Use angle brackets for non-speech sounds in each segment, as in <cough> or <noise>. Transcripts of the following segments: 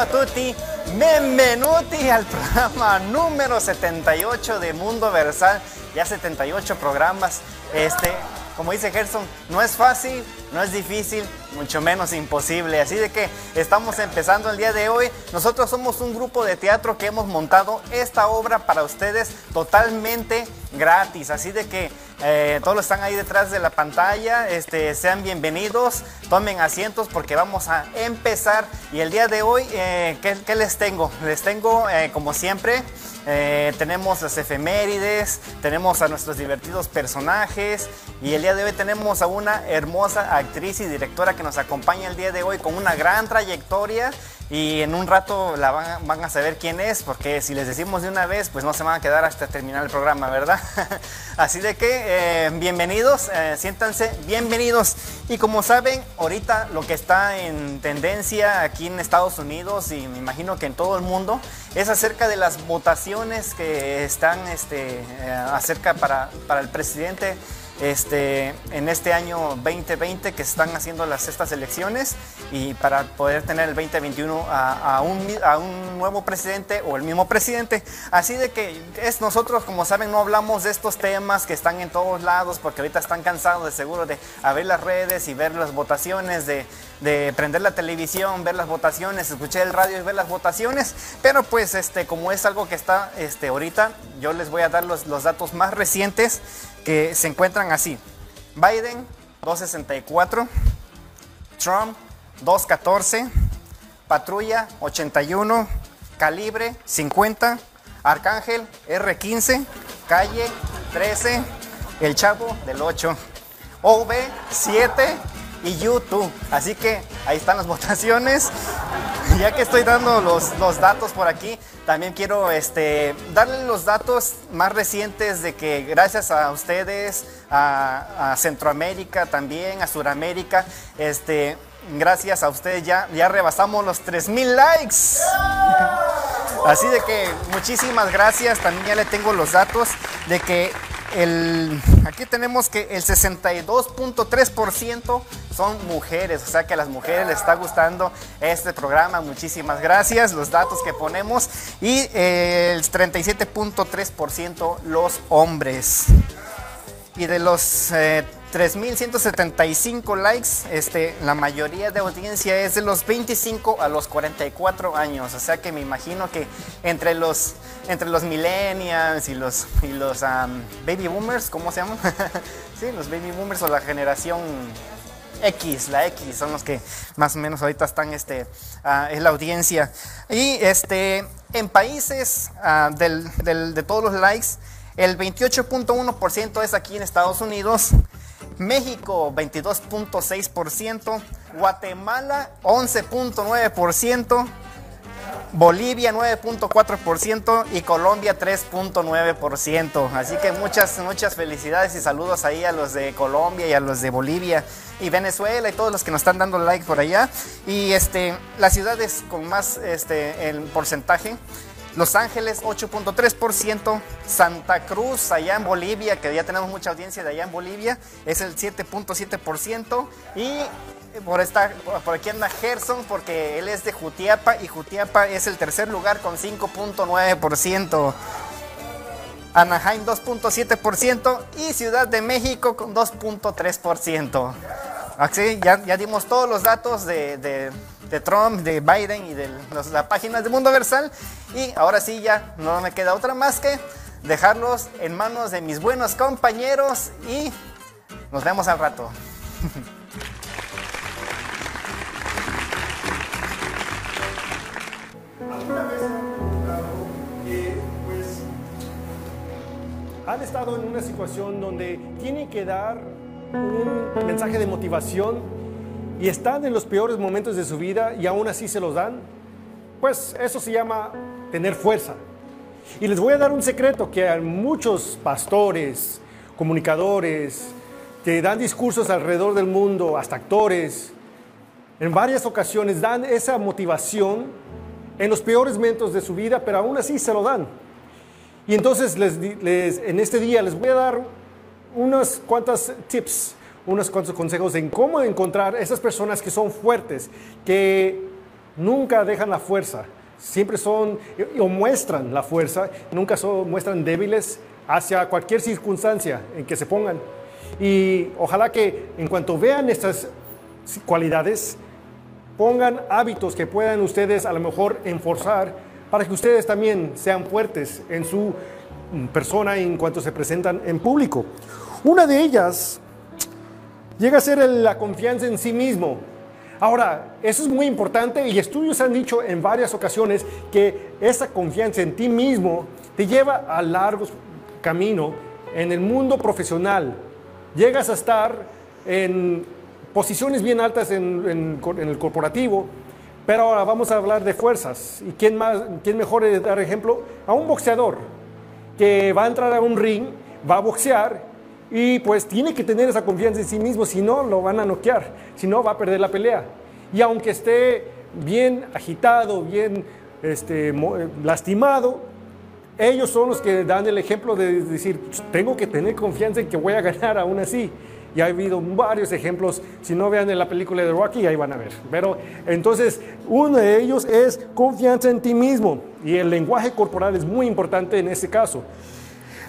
A tutti, benvenuti al programa número 78 de Mundo Versal. Ya 78 programas. Este, como dice Gerson, no es fácil, no es difícil, mucho menos imposible. Así de que estamos empezando el día de hoy. Nosotros somos un grupo de teatro que hemos montado esta obra para ustedes totalmente gratis. Así de que eh, todos están ahí detrás de la pantalla. Este, sean bienvenidos, tomen asientos porque vamos a empezar. Y el día de hoy, eh, ¿qué, qué les tengo? Les tengo, eh, como siempre, eh, tenemos las efemérides, tenemos a nuestros divertidos personajes y el día de hoy tenemos a una hermosa actriz y directora que nos acompaña el día de hoy con una gran trayectoria y en un rato la van, van a saber quién es porque si les decimos de una vez pues no se van a quedar hasta terminar el programa, ¿verdad? <laughs> Así de que eh, bienvenidos, eh, siéntanse bienvenidos y como saben ahorita lo que está en tendencia aquí en Estados Unidos y me imagino que en todo el mundo es acerca de las votaciones que están este, eh, acerca para, para el presidente este, en este año 2020 que están haciendo las, estas elecciones y para poder tener el 2021 a, a, un, a un nuevo presidente o el mismo presidente. Así de que es nosotros, como saben, no hablamos de estos temas que están en todos lados porque ahorita están cansados de seguro de abrir las redes y ver las votaciones, de, de prender la televisión, ver las votaciones, escuchar el radio y ver las votaciones. Pero pues este, como es algo que está este, ahorita, yo les voy a dar los, los datos más recientes que se encuentran así. Biden 264, Trump 214, Patrulla 81, Calibre 50, Arcángel R15, Calle 13, El Chavo del 8, OV 7 y YouTube. Así que ahí están las <laughs> votaciones. Ya que estoy dando los, los datos por aquí, también quiero este, darle los datos más recientes de que gracias a ustedes, a, a Centroamérica también, a Sudamérica, este, gracias a ustedes ya, ya rebasamos los 3000 likes. Así de que muchísimas gracias. También ya le tengo los datos de que aquí tenemos que el 62.3% son mujeres, o sea que a las mujeres les está gustando este programa. Muchísimas gracias, los datos que ponemos. Y eh, el 37.3% los hombres. Y de los eh, 3.175 likes, este, la mayoría de audiencia es de los 25 a los 44 años. O sea que me imagino que entre los, entre los millennials y los, y los baby boomers, ¿cómo se llaman? <laughs> sí, los baby boomers o la generación X, la X, son los que más o menos ahorita están este, uh, en la audiencia. Y este, en países del, de todos los likes, el 28.1% es aquí en Estados Unidos. México 22.6%, Guatemala 11.9%, Bolivia 9.4% y Colombia 3.9%. Así que muchas, muchas felicidades y saludos ahí a los de Colombia y a los de Bolivia y Venezuela y todos los que nos están dando like por allá. Y este, las ciudades con más este, el porcentaje. Los Ángeles 8.3%, Santa Cruz allá en Bolivia, que ya tenemos mucha audiencia de allá en Bolivia, es el 7.7% y por, esta, por aquí anda Gerson porque él es de Jutiapa y Jutiapa es el tercer lugar con 5.9%. Anaheim 2.7% y Ciudad de México con 2.3%. Así, ya, ya dimos todos los datos de, de Trump, de Biden y de los, la página de Mundo Versal. Y ahora sí, ya no me queda otra más que dejarlos en manos de mis buenos compañeros y nos vemos al rato. ¿Alguna vez han preguntado que, pues, han estado en una situación donde tienen que dar un mensaje de motivación y están en los peores momentos de su vida y aún así se los dan? pues eso se llama tener fuerza. Y les voy a dar un secreto que hay muchos pastores, comunicadores, que dan discursos alrededor del mundo, hasta actores, en varias ocasiones dan esa motivación en los peores momentos de su vida, pero aún así se lo dan. Y entonces les, en este día les voy a dar unos cuantos tips, unos cuantos consejos en cómo encontrar esas personas que son fuertes, que nunca dejan la fuerza, siempre son o muestran la fuerza, nunca son, muestran débiles hacia cualquier circunstancia en que se pongan. Y ojalá que en cuanto vean estas cualidades, pongan hábitos que puedan ustedes a lo mejor enforzar para que ustedes también sean fuertes en su persona en cuanto se presentan en público. Una de ellas llega a ser la confianza en sí mismo. Ahora, eso es muy importante y estudios han dicho en varias ocasiones que esa confianza en ti mismo te lleva a largo camino en el mundo profesional. Llegas a estar en posiciones bien altas en, el corporativo, pero ahora vamos a hablar de fuerzas. ¿Y quién, más, quién mejor de dar ejemplo? A un boxeador que va a entrar a un ring, va a boxear y pues tiene que tener esa confianza en sí mismo, si no lo van a noquear, si no va a perder la pelea. Y aunque esté bien agitado, bien este, lastimado, ellos son los que dan el ejemplo de decir, tengo que tener confianza en que voy a ganar aún así. Y ha habido varios ejemplos, si no vean en la película de Rocky, ahí van a ver. Pero entonces, uno de ellos es confianza en ti mismo. Y el lenguaje corporal es muy importante en este caso.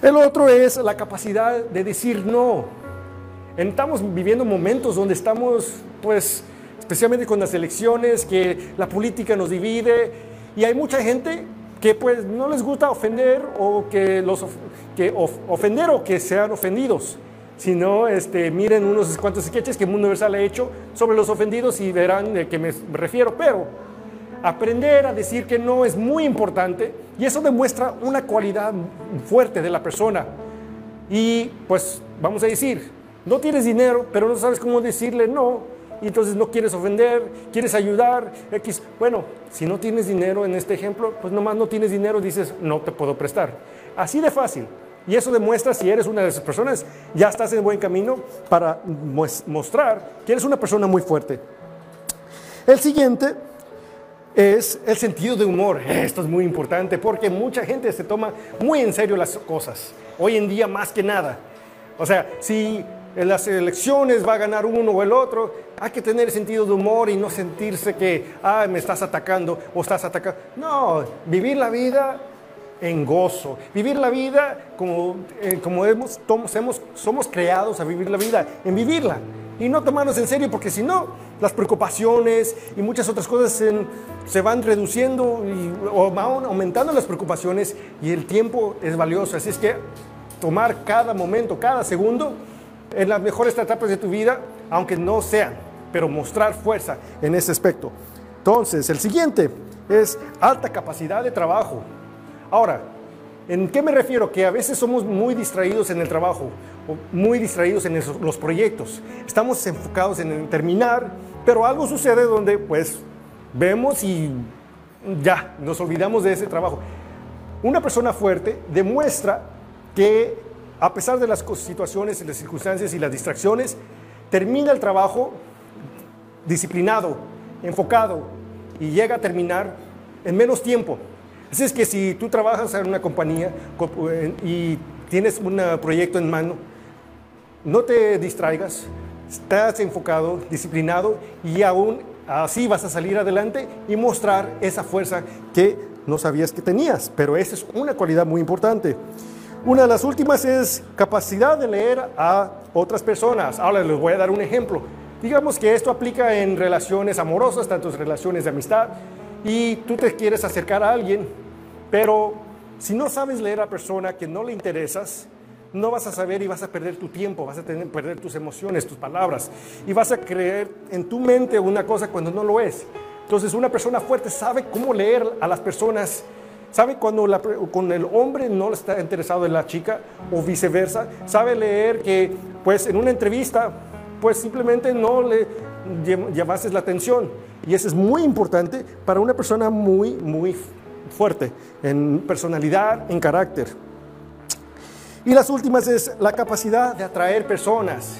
El otro es la capacidad de decir no. Estamos viviendo momentos donde estamos, pues, especialmente con las elecciones, que la política nos divide y hay mucha gente que pues no les gusta ofender o que los que ofender o que sean ofendidos. Si no, este, miren unos cuantos sketches que Mundo Universal ha hecho sobre los ofendidos y verán de qué me refiero. Pero aprender a decir que no es muy importante y eso demuestra una cualidad fuerte de la persona. Y pues vamos a decir, no tienes dinero, pero no sabes cómo decirle no, y entonces no quieres ofender, quieres ayudar, X. Bueno, si no tienes dinero en este ejemplo, pues nomás no tienes dinero, dices, no te puedo prestar. Así de fácil. Y eso demuestra si eres una de esas personas, ya estás en buen camino para mostrar que eres una persona muy fuerte. El siguiente es el sentido de humor. Esto es muy importante porque mucha gente se toma muy en serio las cosas. Hoy en día más que nada. O sea, si en las elecciones va a ganar uno o el otro, hay que tener sentido de humor y no sentirse que, ah, me estás atacando o estás atacando. No, vivir la vida en gozo. Vivir la vida como, eh, como hemos, somos, somos creados a vivir la vida, en vivirla. Y no tomarnos en serio, porque si no, las preocupaciones y muchas otras cosas se, van reduciendo y, o van aumentando las preocupaciones y el tiempo es valioso. Así es que tomar cada momento, cada segundo, en las mejores etapas de tu vida, aunque no sean, pero mostrar fuerza en ese aspecto. Entonces, el siguiente es alta capacidad de trabajo. Ahora, ¿en qué me refiero? Que a veces somos muy distraídos en el trabajo, o muy distraídos en los proyectos. Estamos enfocados en terminar, pero algo sucede donde pues vemos y ya, nos olvidamos de ese trabajo. Una persona fuerte demuestra que a pesar de las situaciones y las circunstancias y las distracciones, termina el trabajo disciplinado, enfocado y llega a terminar en menos tiempo. Así es que si tú trabajas en una compañía eh, y tienes un proyecto en mano, no te distraigas, estás enfocado, disciplinado y aún así vas a salir adelante y mostrar esa fuerza que no sabías que tenías. Pero esa es una cualidad muy importante. Una de las últimas es capacidad de leer a otras personas. Ahora les voy a dar un ejemplo. Digamos que esto aplica en relaciones amorosas, tanto en relaciones de amistad, y tú te quieres acercar a alguien pero si no sabes leer a la persona que no le interesas, no vas a saber y vas a perder tu tiempo, vas a tener, perder tus emociones, tus palabras, y vas a creer en tu mente una cosa cuando no lo es. Entonces una persona fuerte sabe cómo leer a las personas, sabe cuando con el hombre no está interesado en la chica o viceversa, sabe leer que pues en una entrevista pues simplemente no le llevases la atención. Y eso es muy importante para una persona muy, muy fuerte en personalidad, en carácter. Y las últimas es la capacidad de atraer personas.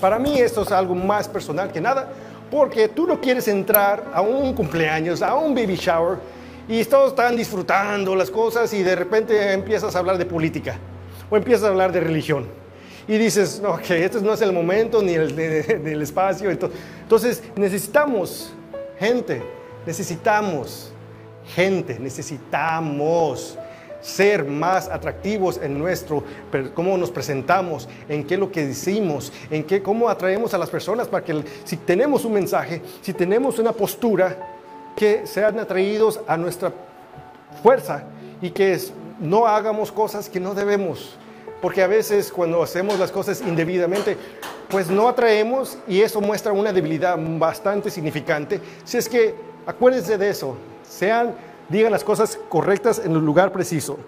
Para mí esto es algo más personal que nada, porque tú no quieres entrar a un cumpleaños, a un baby shower, y todos están disfrutando las cosas y de repente empiezas a hablar de política o empiezas a hablar de religión. Y dices, que este no es el momento ni el, del <laughs> espacio. Entonces necesitamos gente, necesitamos gente, necesitamos ser más atractivos en nuestro, cómo nos presentamos, en qué lo que decimos, en qué, cómo atraemos a las personas para que si tenemos un mensaje, si tenemos una postura, que sean atraídos a nuestra fuerza y que no hagamos cosas que no debemos. Porque a veces cuando hacemos las cosas indebidamente, pues no atraemos y eso muestra una debilidad bastante significante. Si es que acuérdense de eso, sean digan las cosas correctas en el lugar preciso.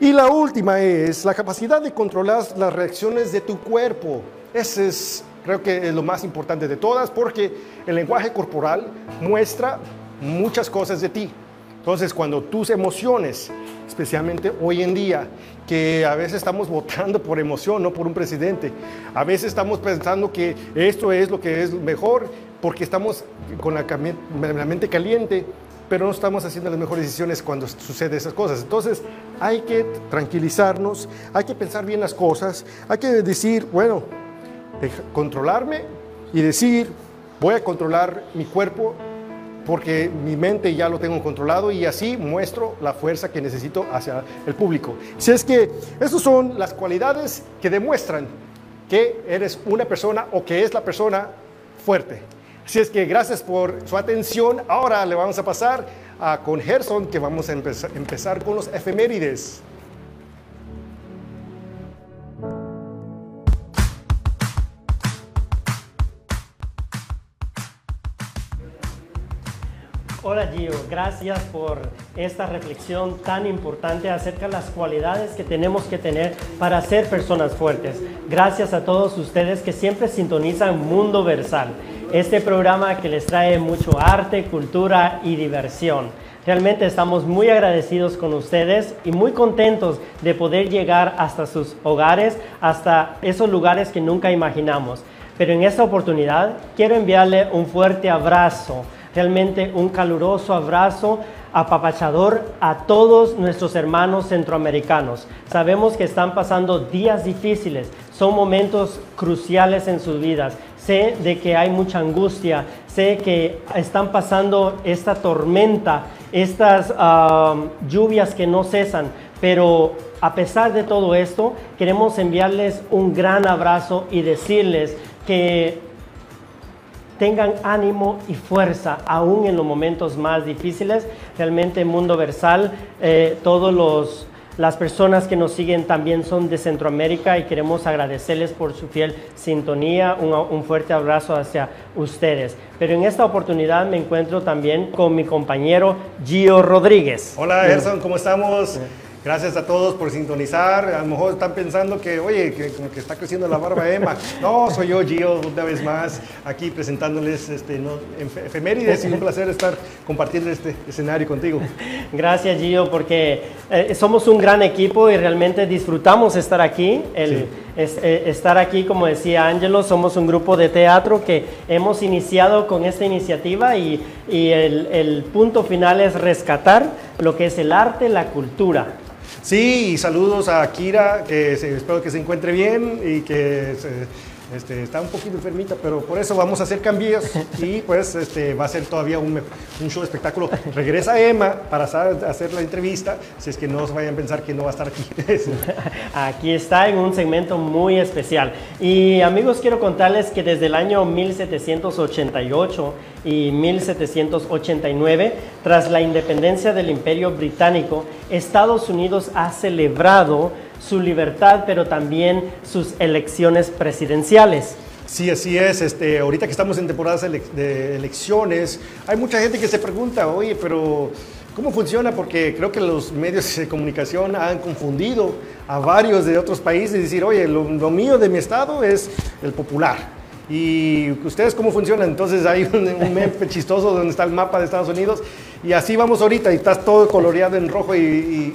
Y la última es la capacidad de controlar las reacciones de tu cuerpo. Ese es, creo que es lo más importante de todas, porque el lenguaje corporal muestra muchas cosas de ti. Entonces, cuando tus emociones, especialmente hoy en día, que a veces estamos <laughs> votando por emoción, no por un presidente, a veces estamos pensando que esto es lo que es mejor porque estamos con la, la mente caliente pero no estamos haciendo las mejores decisiones cuando sucede esas cosas. Entonces hay que tranquilizarnos, hay que pensar bien las cosas, hay que decir, bueno, controlarme y decir, voy a controlar mi cuerpo porque mi mente ya lo tengo controlado y así muestro la fuerza que necesito hacia el público. Si es que esas son las cualidades que demuestran que eres una persona o que es la persona fuerte. Así es que gracias por su atención. Ahora le vamos a pasar a, con Gerson que vamos a empezar, con los efemérides. Hola Gio, gracias por esta reflexión tan importante acerca de las cualidades que tenemos que tener para ser personas fuertes. Gracias a todos ustedes que siempre sintonizan Mundo Versal este programa que les trae mucho arte, cultura y diversión. Realmente estamos muy agradecidos con ustedes y muy contentos de poder llegar hasta sus hogares, hasta esos lugares que nunca imaginamos. Pero en esta oportunidad quiero enviarle un fuerte abrazo, realmente un caluroso abrazo apapachador a todos nuestros hermanos centroamericanos. Sabemos que están pasando días difíciles, son momentos cruciales en sus vidas sé de que hay mucha angustia, sé que están pasando esta tormenta, estas lluvias que no cesan, pero a pesar de todo esto, queremos enviarles un gran abrazo y decirles que tengan ánimo y fuerza aún en los momentos más difíciles. Realmente Mundo Versal, eh, todos los las personas que nos siguen también son de Centroamérica y queremos agradecerles por su fiel sintonía. Un, fuerte abrazo hacia ustedes. Pero en esta oportunidad me encuentro también con mi compañero Gio Rodríguez. Hola, Gerson, ¿cómo estamos? Gracias a todos por sintonizar. A lo mejor están pensando que, oye, que como que está creciendo la barba Emma. No, soy yo, Gio, una vez más, aquí presentándoles este, ¿no? efemérides y un placer estar compartiendo este escenario contigo. Gracias, Gio, porque eh, somos un gran equipo y realmente disfrutamos estar aquí. El, eh, estar aquí, como decía Ángelo, somos un grupo de teatro que hemos iniciado con esta iniciativa y, y el, el punto final es rescatar lo que es el arte, la cultura. Sí, y saludos a Kira, que espero que se encuentre bien y que este, está un poquito enfermita, pero por eso vamos a hacer cambios <laughs> y pues este, va a ser todavía un, un show espectáculo. Regresa Emma para hacer la entrevista, si es que no se vayan a pensar que no va a estar aquí. <laughs> aquí está en un segmento muy especial. Y amigos, quiero contarles que desde el año 1788 y 1789, tras la independencia del Imperio Británico, Estados Unidos ha celebrado su libertad, pero también sus elecciones presidenciales. Sí, así es. Este, ahorita que estamos en temporadas de elecciones, hay mucha gente que se pregunta, oye, pero ¿cómo funciona? Porque creo que los medios de comunicación han confundido a varios de otros países y decir, oye, lo mío de mi estado es el popular ¿Y ustedes cómo funcionan? Entonces hay un, un meme chistoso donde está el mapa de Estados Unidos y así vamos ahorita y estás todo coloreado en rojo y,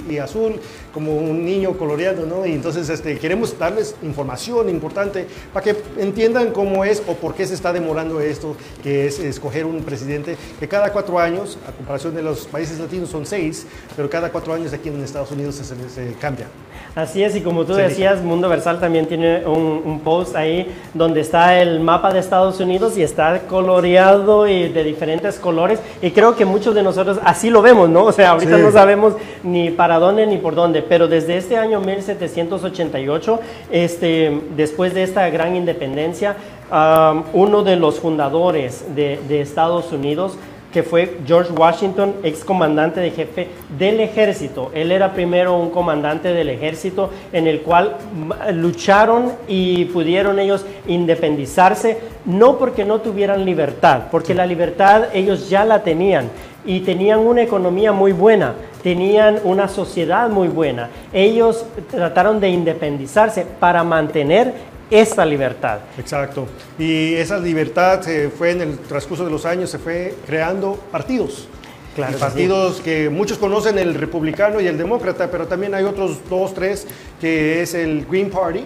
y- y azul, como un niño coloreado, ¿no? Y entonces este, queremos darles información importante para que entiendan cómo es o por qué se está demorando esto, que es escoger un presidente que cada cuatro años, a comparación de los países latinos son seis, pero cada cuatro años aquí en Estados Unidos se, se- se cambia. Así es, y como tú Sí. decías, Mundo Versal también tiene un, un post ahí donde está el mapa de Estados Unidos y está coloreado y de diferentes colores. Y creo que muchos de nosotros así lo vemos, ¿no? O sea, ahorita Sí. no sabemos ni para dónde ni por dónde, pero desde este año 1788, este, después de esta gran independencia, um, uno de los fundadores de, de Estados Unidos, que fue George Washington, ex comandante de jefe del ejército. Él era primero un comandante del ejército en el cual lucharon y pudieron ellos independizarse, no porque no tuvieran libertad, porque la libertad ellos ya la tenían y tenían una economía muy buena, tenían una sociedad muy buena. Ellos trataron de independizarse para mantener esta libertad. Exacto. Y esa libertad se fue en el transcurso de los años, se fue creando partidos. Claro Y que sí. partidos que muchos conocen, el republicano y el demócrata, pero también hay otros dos, tres, que es el Green Party,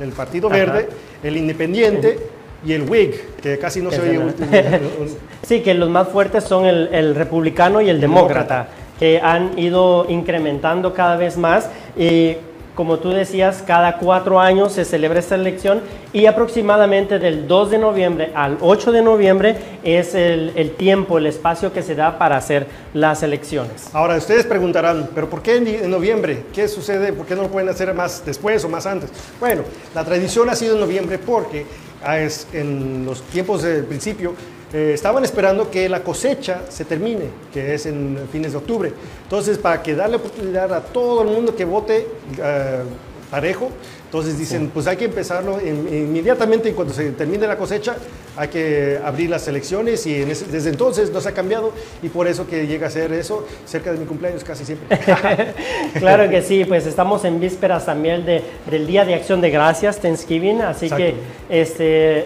el Partido Ajá. Verde, el Independiente y el Whig, que casi no se oye. <laughs> Sí, que los más fuertes son el, el republicano y el demócrata, que han ido incrementando cada vez más. Y como tú decías, cada cuatro años se celebra esta elección y aproximadamente del 2 de noviembre al 8 de noviembre es el, el tiempo, el espacio que se da para hacer las elecciones. Ahora, ustedes preguntarán, ¿pero por qué en, noviembre? ¿Qué sucede? ¿Por qué no lo pueden hacer más después o más antes? Bueno, la tradición ha sido en noviembre porque en los tiempos del principio eh, estaban esperando que la cosecha se termine, que es en fines de octubre. Entonces, para que darle oportunidad a todo el mundo que vote eh, parejo, entonces dicen, pues hay que empezarlo in- inmediatamente y cuando se termine la cosecha hay que abrir las elecciones y en ese- desde entonces no se ha cambiado y por eso que llega a ser eso cerca de mi cumpleaños casi siempre. <laughs> Claro que sí, pues estamos en vísperas también de, del Día de Acción de Gracias, Thanksgiving, así Exacto. que este,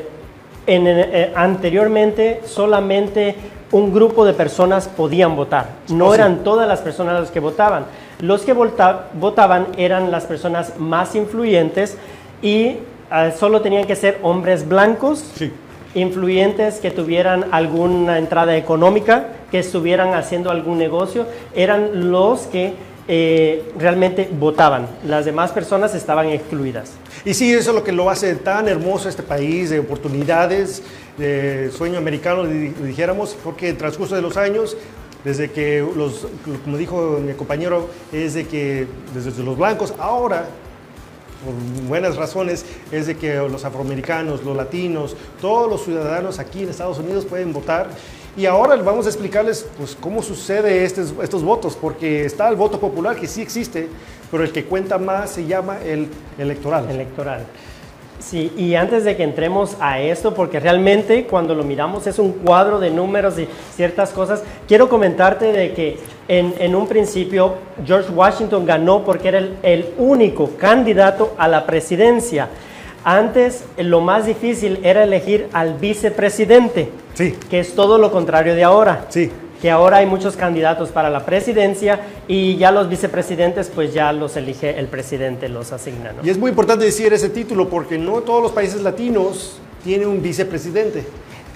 en- en- eh, anteriormente solamente un grupo de personas podían votar, no Oh, sí. eran todas las personas las que votaban. Los que vota- votaban eran las personas más influyentes y ah, solo tenían que ser hombres blancos Sí. influyentes que tuvieran alguna entrada económica, que estuvieran haciendo algún negocio, eran los que eh, realmente votaban. Las demás personas estaban excluidas. Y sí, eso es lo que lo hace tan hermoso este país, de oportunidades, de sueño americano, di- dijéramos, porque el transcurso de los años, desde que los, como dijo mi compañero, es de que desde los blancos, ahora, por buenas razones, es de que los afroamericanos, los latinos, todos los ciudadanos aquí en Estados Unidos pueden votar. Y ahora vamos a explicarles pues, cómo sucede estos, estos votos, porque está el voto popular que sí existe, pero el que cuenta más se llama el electoral. electoral. Sí, y antes de que entremos a esto, porque realmente cuando lo miramos es un cuadro de números y ciertas cosas, quiero comentarte de que en, en un principio George Washington ganó porque era el, el único candidato a la presidencia. Antes lo más difícil era elegir al vicepresidente, Sí. que es todo lo contrario de ahora Sí. Que ahora hay muchos candidatos para la presidencia y ya los vicepresidentes pues ya los elige el presidente, los asigna. ¿no? Y es muy importante decir ese título porque no todos los países latinos tienen un vicepresidente.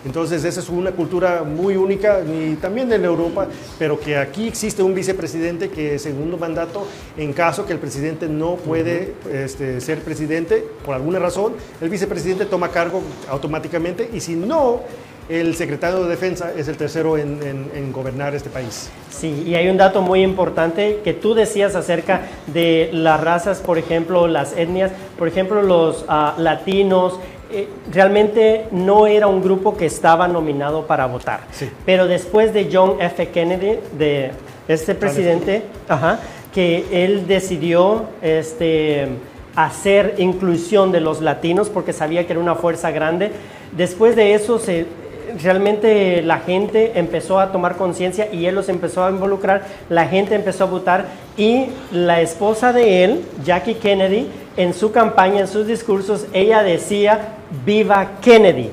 Entonces esa es una cultura muy única y también en Europa, pero que aquí existe un vicepresidente que segundo mandato en caso que el presidente no puede este, ser presidente por alguna razón, el vicepresidente toma cargo automáticamente y si no, el secretario de defensa es el tercero en, en- en gobernar este país. Sí, y hay un dato muy importante que tú decías acerca de las razas, por ejemplo, las etnias, por ejemplo, los ah, latinos. eh, realmente no era un grupo que estaba nominado para votar. Sí. Pero después de John F. Kennedy, de este presidente, ajá, que él decidió este, hacer inclusión de los latinos porque sabía que era una fuerza grande. Después de eso se, realmente la gente empezó a tomar conciencia y él los empezó a involucrar, la gente empezó a votar y la esposa de él, Jackie Kennedy, en su campaña, en sus discursos, ella decía, viva Kennedy.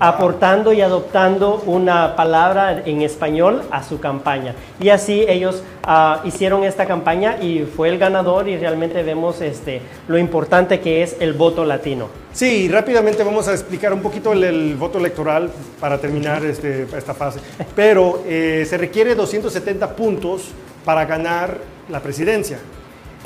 Aportando y adoptando una palabra en español a su campaña. Y así ellos ah, hicieron esta campaña y fue el ganador y realmente vemos este, lo importante que es el voto latino. Sí, rápidamente vamos a explicar un poquito el, el voto electoral para terminar este, esta fase. Pero eh, se requiere 270 puntos para ganar la presidencia.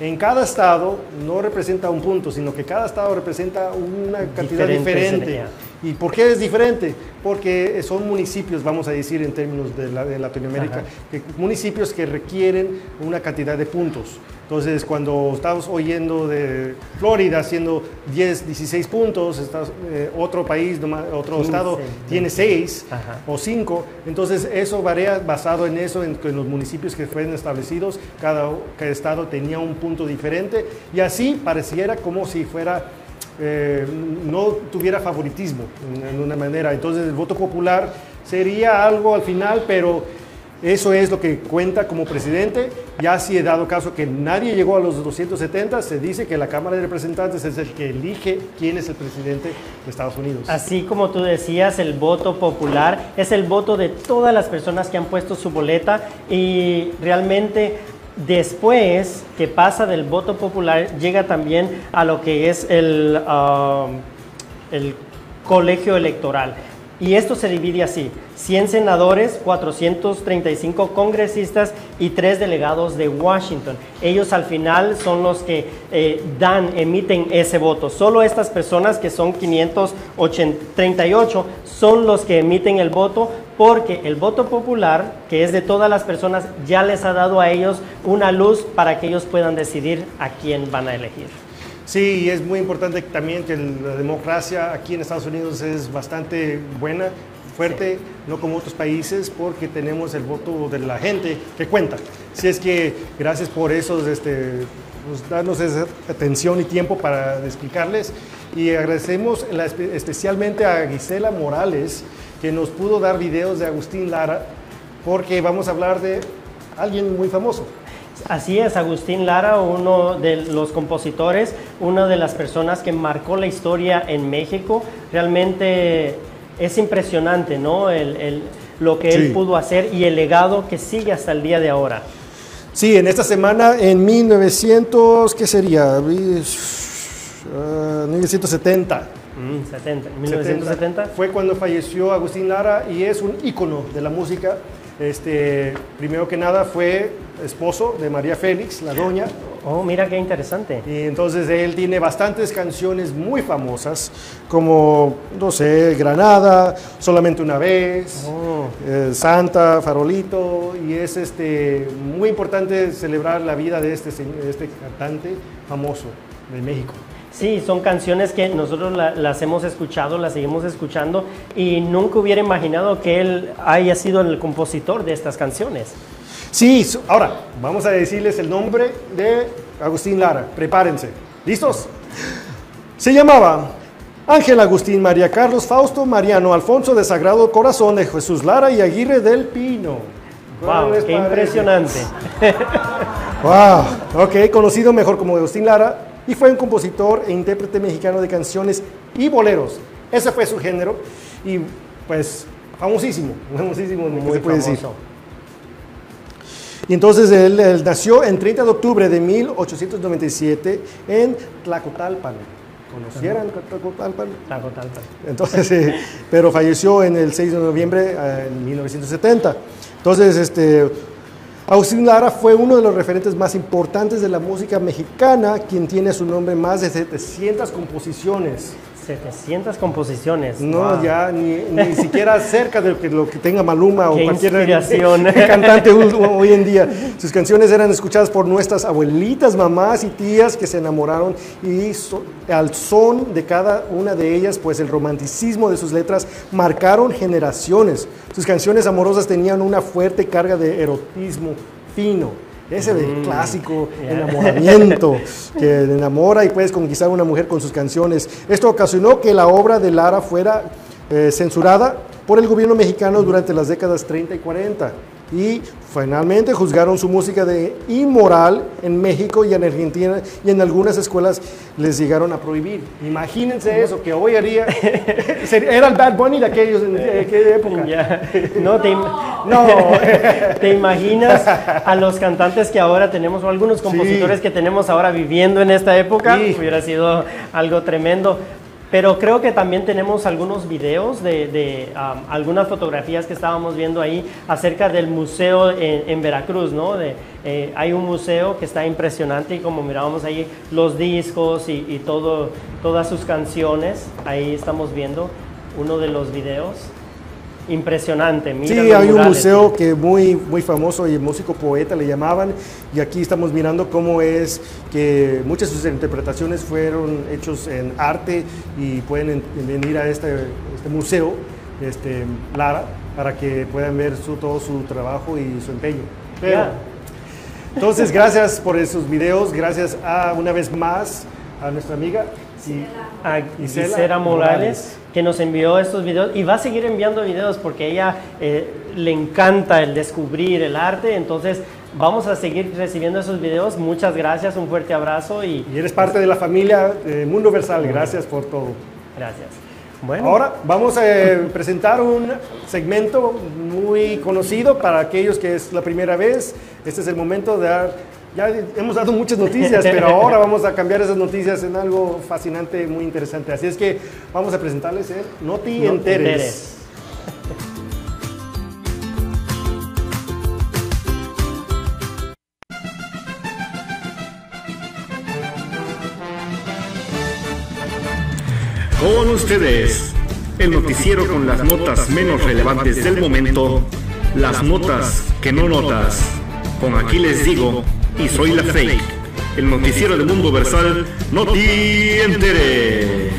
En cada estado no representa un punto, sino que cada estado representa una cantidad Diferentes diferente. ¿Y por qué es diferente? Porque son municipios, vamos a decir en términos de, la- de Latinoamérica, que- municipios que requieren una cantidad de puntos. Entonces, cuando estamos oyendo de Florida haciendo 10, 16 puntos, estás- eh, otro país, otro 15, estado 20. tiene 6 Ajá. o 5, entonces eso varía basado en eso, en, que en los municipios que fueron establecidos, cada, cada estado tenía un punto diferente y así pareciera como si fuera, eh, no tuviera favoritismo en, en una manera. Entonces el voto popular sería algo al final, pero eso es lo que cuenta como presidente. Ya si he dado caso que nadie llegó a los 270, se dice que la Cámara de Representantes es el que elige quién es el presidente de Estados Unidos. Así como tú decías, el voto popular es el voto de todas las personas que han puesto su boleta y realmente después que pasa del voto popular llega también a lo que es el, ah, el colegio electoral. Y esto se divide así, 100 senadores, 435 congresistas y 3 delegados de Washington. Ellos al final son los que eh, dan, emiten ese voto. Solo estas personas que son 538 son los que emiten el voto porque el voto popular, que es de todas las personas, ya les ha dado a ellos una luz para que ellos puedan decidir a quién van a elegir. Sí, y es muy importante también que la democracia aquí en Estados Unidos es bastante buena, fuerte, no como otros países, porque tenemos el voto de la gente que cuenta. Si es que gracias por eso, este, pues, darnos esa atención y tiempo para explicarles. Y agradecemos la- especialmente a Gisela Morales, que nos pudo dar videos de Agustín Lara, porque vamos a hablar de alguien muy famoso. Así es, Agustín Lara, uno de los compositores, una de las personas que marcó la historia en México. Realmente es impresionante, ¿no? El- el- lo que Sí. él pudo hacer y el legado que sigue hasta el día de ahora. Sí, en esta semana, en 1900, ¿qué sería? Ah, 1970. Mm, 70, 1970. Fue cuando falleció Agustín Lara y es un ícono de la música. Este, primero que nada fue esposo de María Félix, la doña, Oh, mira qué interesante. y entonces él tiene bastantes canciones muy famosas, como, no sé, Granada, Solamente una vez, Oh. eh, Santa, Farolito, y es este, muy importante celebrar la vida de este, de este cantante famoso de México. Sí, son canciones que nosotros la- las hemos escuchado, las seguimos escuchando y nunca hubiera imaginado que él haya sido el compositor de estas canciones. Sí, ahora vamos a decirles el nombre de Agustín Lara. Prepárense. ¿Listos? Se llamaba Ángel Agustín María Carlos Fausto Mariano Alfonso de Sagrado Corazón de Jesús Lara y Aguirre del Pino. ¿Cuál Wow, qué parece? impresionante. <laughs> Wow, ok, conocido mejor como Agustín Lara y fue un compositor e intérprete mexicano de canciones y boleros. Ese fue su género y pues famosísimo, famosísimo, ¿qué Muy se puede decir? Y entonces él, él nació en 30 de octubre de 1897 en Tlacotalpan. ¿Conocieran Tlacotalpan? Tal. Entonces, eh, pero falleció en el 6 de noviembre eh, en 1970. Entonces, este, Agustín Lara fue uno de los referentes más importantes de la música mexicana, quien tiene a su nombre más de 700 composiciones. 700 composiciones. No, Wow. ya ni, ni <laughs> siquiera cerca de lo que, lo que tenga Maluma o cualquier <laughs> cantante <laughs> hoy hoy en día. Sus canciones eran escuchadas por nuestras abuelitas, mamás y tías que se enamoraron y so- al son de cada una de ellas, pues el romanticismo de sus letras marcaron generaciones. Sus canciones amorosas tenían una fuerte carga de erotismo fino. Ese de clásico enamoramiento <laughs> que enamora y puedes conquistar a una mujer con sus canciones. Esto ocasionó que la obra de Lara fuera eh, censurada por el gobierno mexicano durante las décadas 30 y 40. Y finalmente juzgaron su música de inmoral en México y en Argentina y en algunas escuelas les llegaron a prohibir. Imagínense eso, que hoy haría, <laughs> era el Bad Bunny de aquellos en aquella <laughs> época. No, te, no, <laughs> te imaginas a los cantantes que ahora tenemos o algunos compositores Sí. que tenemos ahora viviendo en esta época, Sí. hubiera sido algo tremendo. Pero creo que también tenemos algunos videos de, um, algunas fotografías que estábamos viendo ahí acerca del museo en, Veracruz, ¿no? Eh, hay un museo que está impresionante y como mirábamos ahí los discos y, todas sus canciones, ahí estamos viendo uno de los videos. Impresionante, mira Sí, hay un museo que muy, muy famoso y músico poeta le llamaban y aquí estamos mirando cómo es que muchas de sus interpretaciones fueron hechos en arte y pueden en- venir a este, este museo, este, Lara, para que puedan ver su, todo su trabajo y su empeño. Pero. Entonces, gracias por esos videos, gracias a una vez más a nuestra amiga a Gisela Gisela Morales, Morales. que nos envió estos videos y va a seguir enviando videos porque ella eh, le encanta el descubrir el arte, entonces vamos a seguir recibiendo esos videos. Muchas gracias, un fuerte abrazo y y eres parte de la familia eh, Mundo Versal. Gracias por todo. gracias. Bueno, Ahora vamos a eh, presentar un segmento muy conocido para aquellos que es la primera vez. Este es el momento de dar, ya hemos dado muchas noticias, pero ahora vamos a cambiar esas noticias en algo fascinante, muy interesante. Así es que vamos a presentarles el Noti no te Enteres. enteres. Con ustedes, el noticiero con las notas menos relevantes del momento, las notas que no notas. Con aquí les digo, y soy la fake, el noticiero del mundo versal, no te enteres.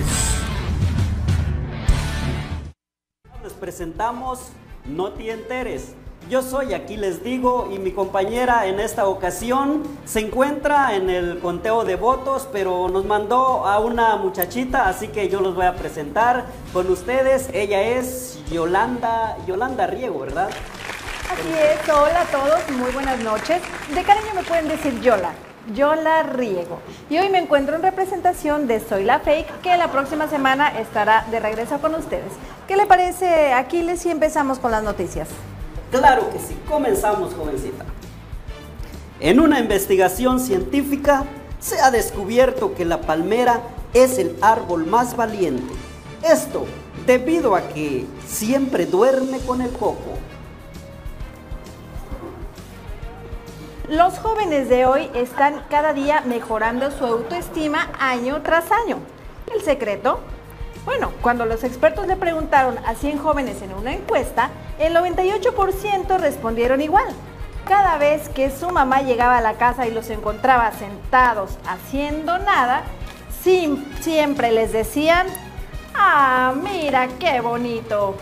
Les presentamos No te enteres. Yo soy aquí les digo y mi compañera en esta ocasión se encuentra en el conteo de votos, pero nos mandó a una muchachita, así que yo los voy a presentar con ustedes. Ella es Yolanda, Yolanda Riego, ¿verdad? Así es, hola a todos, muy buenas noches. De cariño me pueden decir Yola, Yola Riego. Y hoy me encuentro en representación de Soy la Fake, que la próxima semana estará de regreso con ustedes. ¿Qué le parece, Aquiles, si empezamos con las noticias? Claro que sí, comenzamos jovencita. En una investigación científica se ha descubierto que la palmera es el árbol más valiente. Esto debido a que siempre duerme con el coco. Los jóvenes de hoy están cada día mejorando su autoestima año tras año. ¿El secreto? Bueno, cuando los expertos le preguntaron a 100 jóvenes en una encuesta, el 98% respondieron igual. Cada vez que su mamá llegaba a la casa y los encontraba sentados haciendo nada, siempre les decían, ah, mira qué bonito.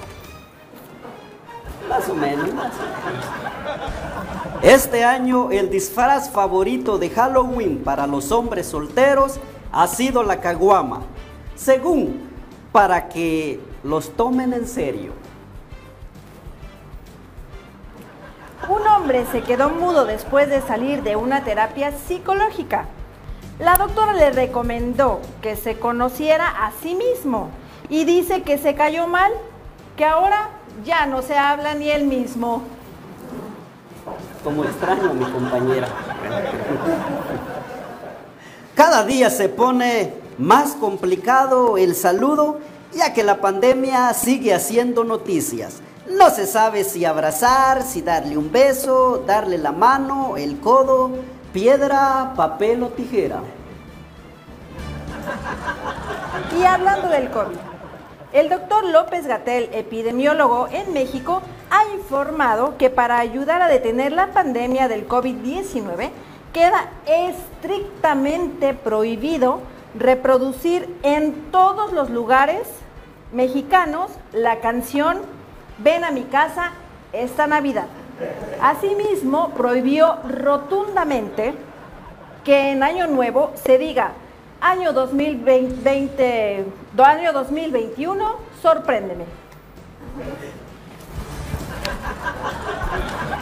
Más o menos. Este año el disfraz favorito de Halloween para los hombres solteros ha sido la caguama. Según, para que los tomen en serio. Un hombre se quedó mudo después de salir de una terapia psicológica. La doctora le recomendó que se conociera a sí mismo y dice que se cayó mal, que ahora ya no se habla ni él mismo. Como extraño a mi compañera. Cada día se pone más complicado el saludo, ya que la pandemia sigue haciendo noticias. No se sabe si abrazar, si darle un beso, darle la mano, el codo, piedra, papel o tijera. Y hablando del COVID, el doctor López Gatel, epidemiólogo en México, ha informado que para ayudar a detener la pandemia del COVID-19 queda estrictamente prohibido reproducir en todos los lugares mexicanos la canción Ven a mi casa esta Navidad. Asimismo, prohibió rotundamente que en Año Nuevo se diga año 2020, do- año 2021, sorpréndeme.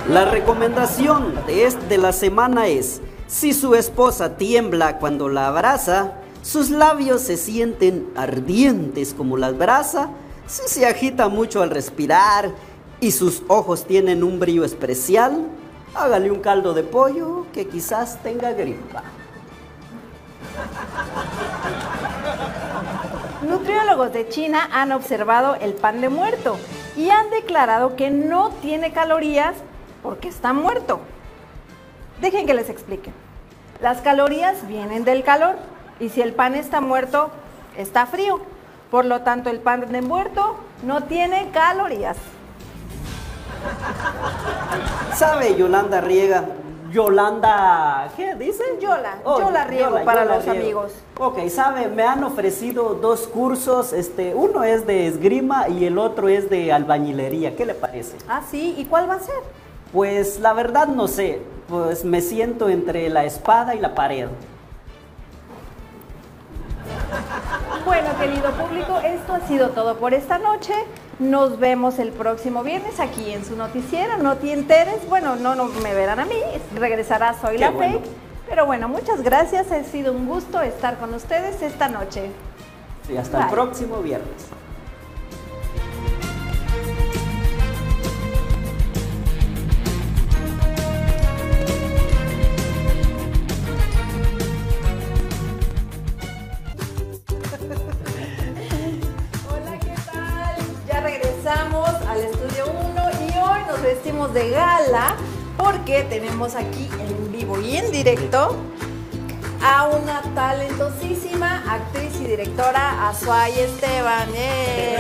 La recomendación de la semana es, si su esposa tiembla cuando la abraza, sus labios se sienten ardientes como la brasa, si se agita mucho al respirar y sus ojos tienen un brillo especial, hágale un caldo de pollo que quizás tenga gripa. Nutriólogos de China han observado el pan de muerto y han declarado que no tiene calorías porque está muerto. Dejen que les explique. Las calorías vienen del calor y si el pan está muerto, está frío. Por lo tanto, el pan de muerto no tiene calorías. ¿Sabe Yolanda Riega? Yolanda, ¿qué dicen? Yola, Yola Riego para los amigos. Ok, sabe, me han ofrecido dos cursos, este, uno es de esgrima y el otro es de albañilería, ¿qué le parece? Ah, sí, ¿y cuál va a ser? Pues la verdad no sé, pues me siento entre la espada y la pared. Bueno, querido público, esto ha sido todo por esta noche. Nos vemos el próximo viernes aquí en su noticiero. No te enteres. Bueno, no, no me verán a mí. Regresará Soy Qué la bueno. Fake. Pero bueno, muchas gracias. Ha sido un gusto estar con ustedes esta noche. Sí, hasta el próximo viernes. De gala porque tenemos aquí en vivo y en directo a una talentosísima actriz y directora, Azuay Esteban. ¡Eh!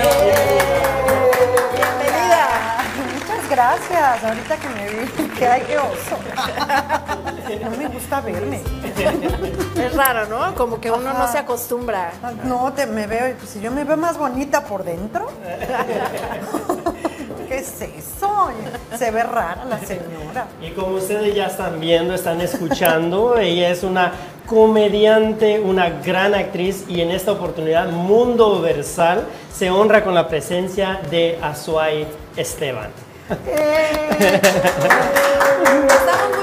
Bienvenida. Muchas gracias. Ahorita que me vi, que hay que oso. No me gusta verme. Es raro, ¿no? Como que uno no se acostumbra. No, te me veo, pues, si yo me veo más bonita por dentro. ¿Qué es eso? Se ve rara la señora. Y como ustedes ya están viendo, están escuchando, <laughs> ella es una comediante, una gran actriz y en esta oportunidad Mundo Versal se honra con la presencia de Azuay Esteban. <laughs> Estamos muy contentos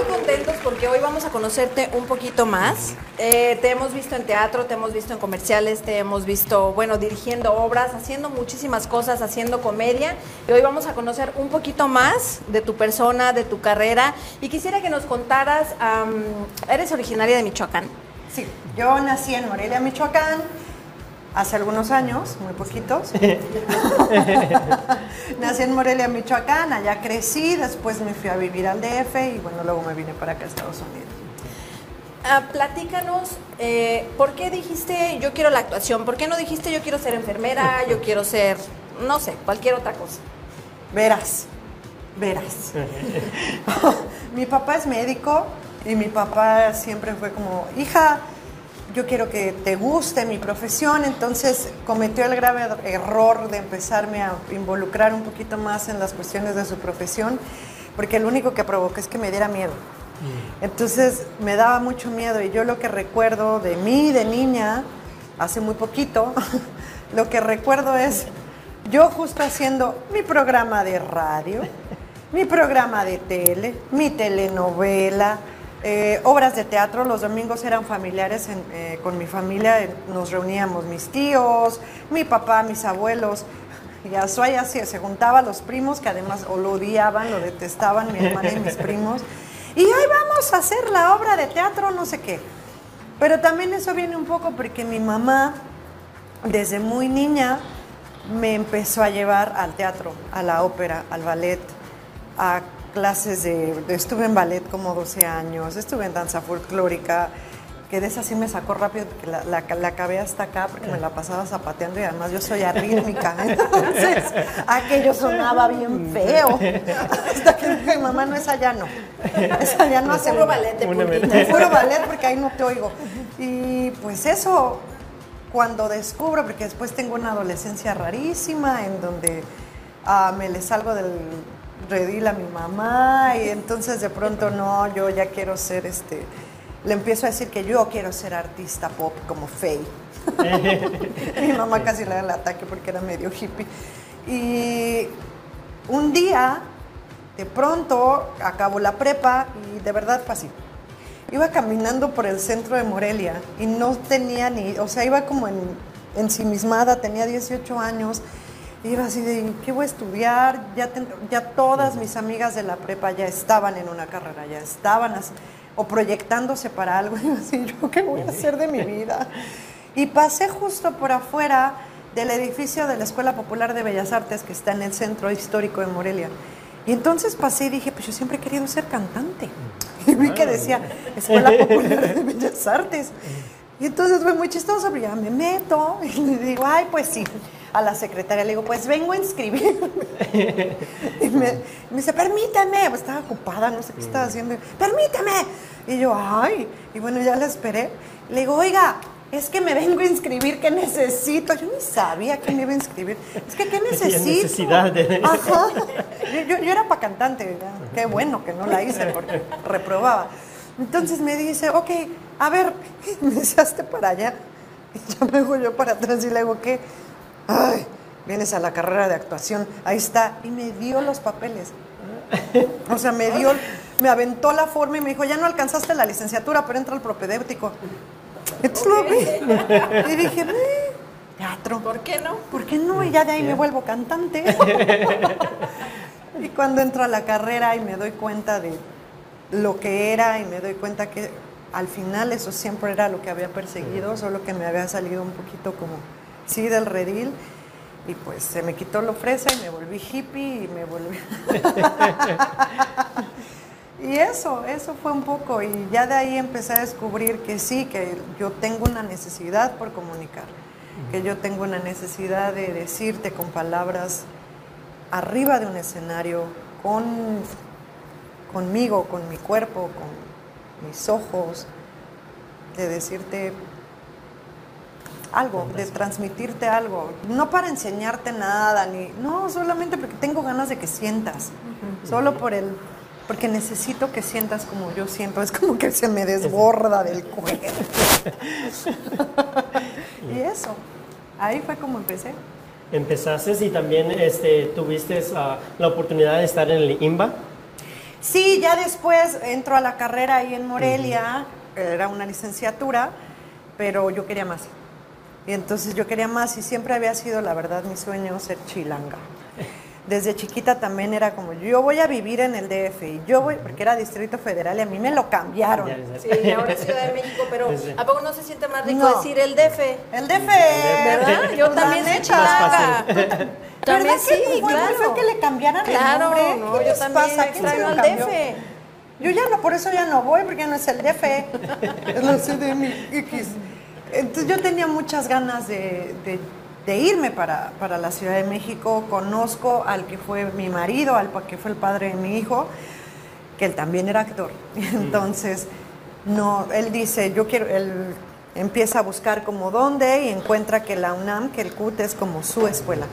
porque hoy vamos a conocerte un poquito más. Eh, te hemos visto en teatro, te hemos visto en comerciales, te hemos visto, bueno, dirigiendo obras, haciendo muchísimas cosas, haciendo comedia. Y hoy vamos a conocer un poquito más de tu persona, de tu carrera. Y quisiera que nos contaras, am, eres originaria de Michoacán. Sí, yo nací en Morelia, Michoacán, hace algunos años, muy poquitos. <laughs> nací en Morelia, Michoacán, allá crecí, después me fui a vivir al DF y bueno, luego me vine para acá a Estados Unidos. Ah, platícanos, eh, ¿por qué dijiste yo quiero la actuación? ¿Por qué no dijiste yo quiero ser enfermera, yo quiero ser, no sé, cualquier otra cosa? Verás, verás. <laughs> <laughs> mi papá es médico y mi papá siempre fue como, hija, yo quiero que te guste mi profesión, entonces cometió el grave error de empezarme a involucrar un poquito más en las cuestiones de su profesión, porque lo único que provocó es que me diera miedo. Entonces me daba mucho miedo y yo lo que recuerdo de mí de niña, hace muy poquito, <laughs> lo que recuerdo es yo justo haciendo mi programa de radio, mi programa de tele, mi telenovela, eh, obras de teatro. Los domingos eran familiares en- eh, con mi familia, eh, nos reuníamos mis tíos, mi papá, mis abuelos. Y a Suaya sí, se juntaba a los primos que además o lo odiaban, lo detestaban, mi hermana y mis <laughs> primos. Y hoy vamos a hacer la obra de teatro, no sé qué. Pero también eso viene un poco porque mi mamá, desde muy niña, me empezó a llevar al teatro, a la ópera, al ballet, a clases de, de- Estuve en ballet como 12 años, estuve en danza folclórica, que de esa sí me sacó rápido porque la, la, la acabé hasta acá porque me la pasaba zapateando y además yo soy arrítmica. <laughs> Entonces, aquello sonaba bien feo. Hasta que dije, mamá, no es allá, no. Es allá, no hace Puro ballet de. Puro ballet porque ahí no te oigo. Y pues eso, cuando descubro, porque después tengo una adolescencia rarísima en donde ah, me le salgo del redil a mi mamá y entonces de pronto no, yo ya quiero ser este, le empiezo a decir que yo quiero ser artista pop como Faye. <laughs> mi mamá casi le da el ataque porque era medio hippie. Y un día De pronto acabo la prepa y de verdad fue así. Iba caminando por el centro de Morelia y no tenía ni, o sea, iba como en, ensimismada, tenía 18 años. Iba así de, ¿qué voy a estudiar? Ya, ten- ya todas mis amigas de la prepa ya estaban en una carrera, ya estaban así, o proyectándose para algo. <laughs> Y así, ¿yo qué voy a hacer de mi vida? Y pasé justo por afuera del edificio de la Escuela Popular de Bellas Artes que está en el centro histórico de Morelia. Y entonces pasé y dije, pues yo siempre he querido ser cantante. <laughs> Y vi que decía Escuela Popular de Bellas Artes. Y entonces fue muy chistoso, pero ya me meto y le digo, ay, pues sí. A la secretaria le digo, pues vengo a inscribirme. <laughs> Y me, me dice, permítame. Pues estaba ocupada, no sé qué estaba haciendo. Permítame. Y yo, ay. Y bueno, ya la esperé. Le digo, oiga, es que me vengo a inscribir, ¿qué necesito? Yo ni sabía que me iba a inscribir. Es que, ¿qué <laughs> necesito? necesidad de- Ajá. Yo, yo- yo era para cantante. Qué bueno que no la hice porque reprobaba. Entonces me dice, ok, a ver, <laughs> me dice, hazte para allá. Y ya me hago yo para atrás y le digo, ¿qué? Ay, vienes a la carrera de actuación, ahí está. Y me dio los papeles. O sea, me dio, me aventó la forma y me dijo, ya no alcanzaste la licenciatura, pero entra al propedéutico. Entonces lo vi y dije, "Eh, teatro. ¿Por qué no? ¿Por qué no? Y ya de ahí me vuelvo cantante. y cuando entro a la carrera y me doy cuenta de lo que era y me doy cuenta que al final eso siempre era lo que había perseguido, solo que me había salido un poquito como, sí, del redil. Y pues se me quitó lo fresa y me volví hippie y me volví... <laughs> y eso, eso fue un poco. Y ya de ahí empecé a descubrir que sí, que yo tengo una necesidad por comunicar, que yo tengo una necesidad de decirte con palabras arriba de un escenario, con, conmigo, con mi cuerpo, con mis ojos, de decirte algo, de transmitirte algo, no para enseñarte nada, ni, no, solamente porque tengo ganas de que sientas, solo por el, porque necesito que sientas como yo siento, es como que se me desborda del cuerpo. <laughs> y eso, ahí fue como empecé. Empezaste y también este, tuviste la oportunidad de estar en el IMBA. Sí, ya después entro a la carrera ahí en Morelia, era una licenciatura, pero yo quería más. Y entonces yo quería más y siempre había sido, la verdad, mi sueño ser chilanga. Desde chiquita también era como, yo voy a vivir en el DF y yo voy, porque era Distrito Federal y a mí me lo cambiaron. Sí, ahora es Ciudad de México, pero. ¿a poco no se siente más rico No. decir el DF? El DF, ¿Verdad? Yo la también soy chilanga. ¿Verdad También que sí, fue claro. feo que le cambiaran Claro, el nombre? no, ¿Qué yo les también pasa? ¿Quién se lo cambió? DF. Yo ya no, por eso ya no voy, porque ya no es el DF, <laughs> es la CDMX. Entonces yo tenía muchas ganas de, de- de irme para, para la Ciudad de México. Conozco al que fue mi marido, al que fue el padre de mi hijo, que él también era actor. Entonces, no, él dice, yo quiero, él empieza a buscar como dónde y encuentra que la UNAM, que el CUT es como su escuela.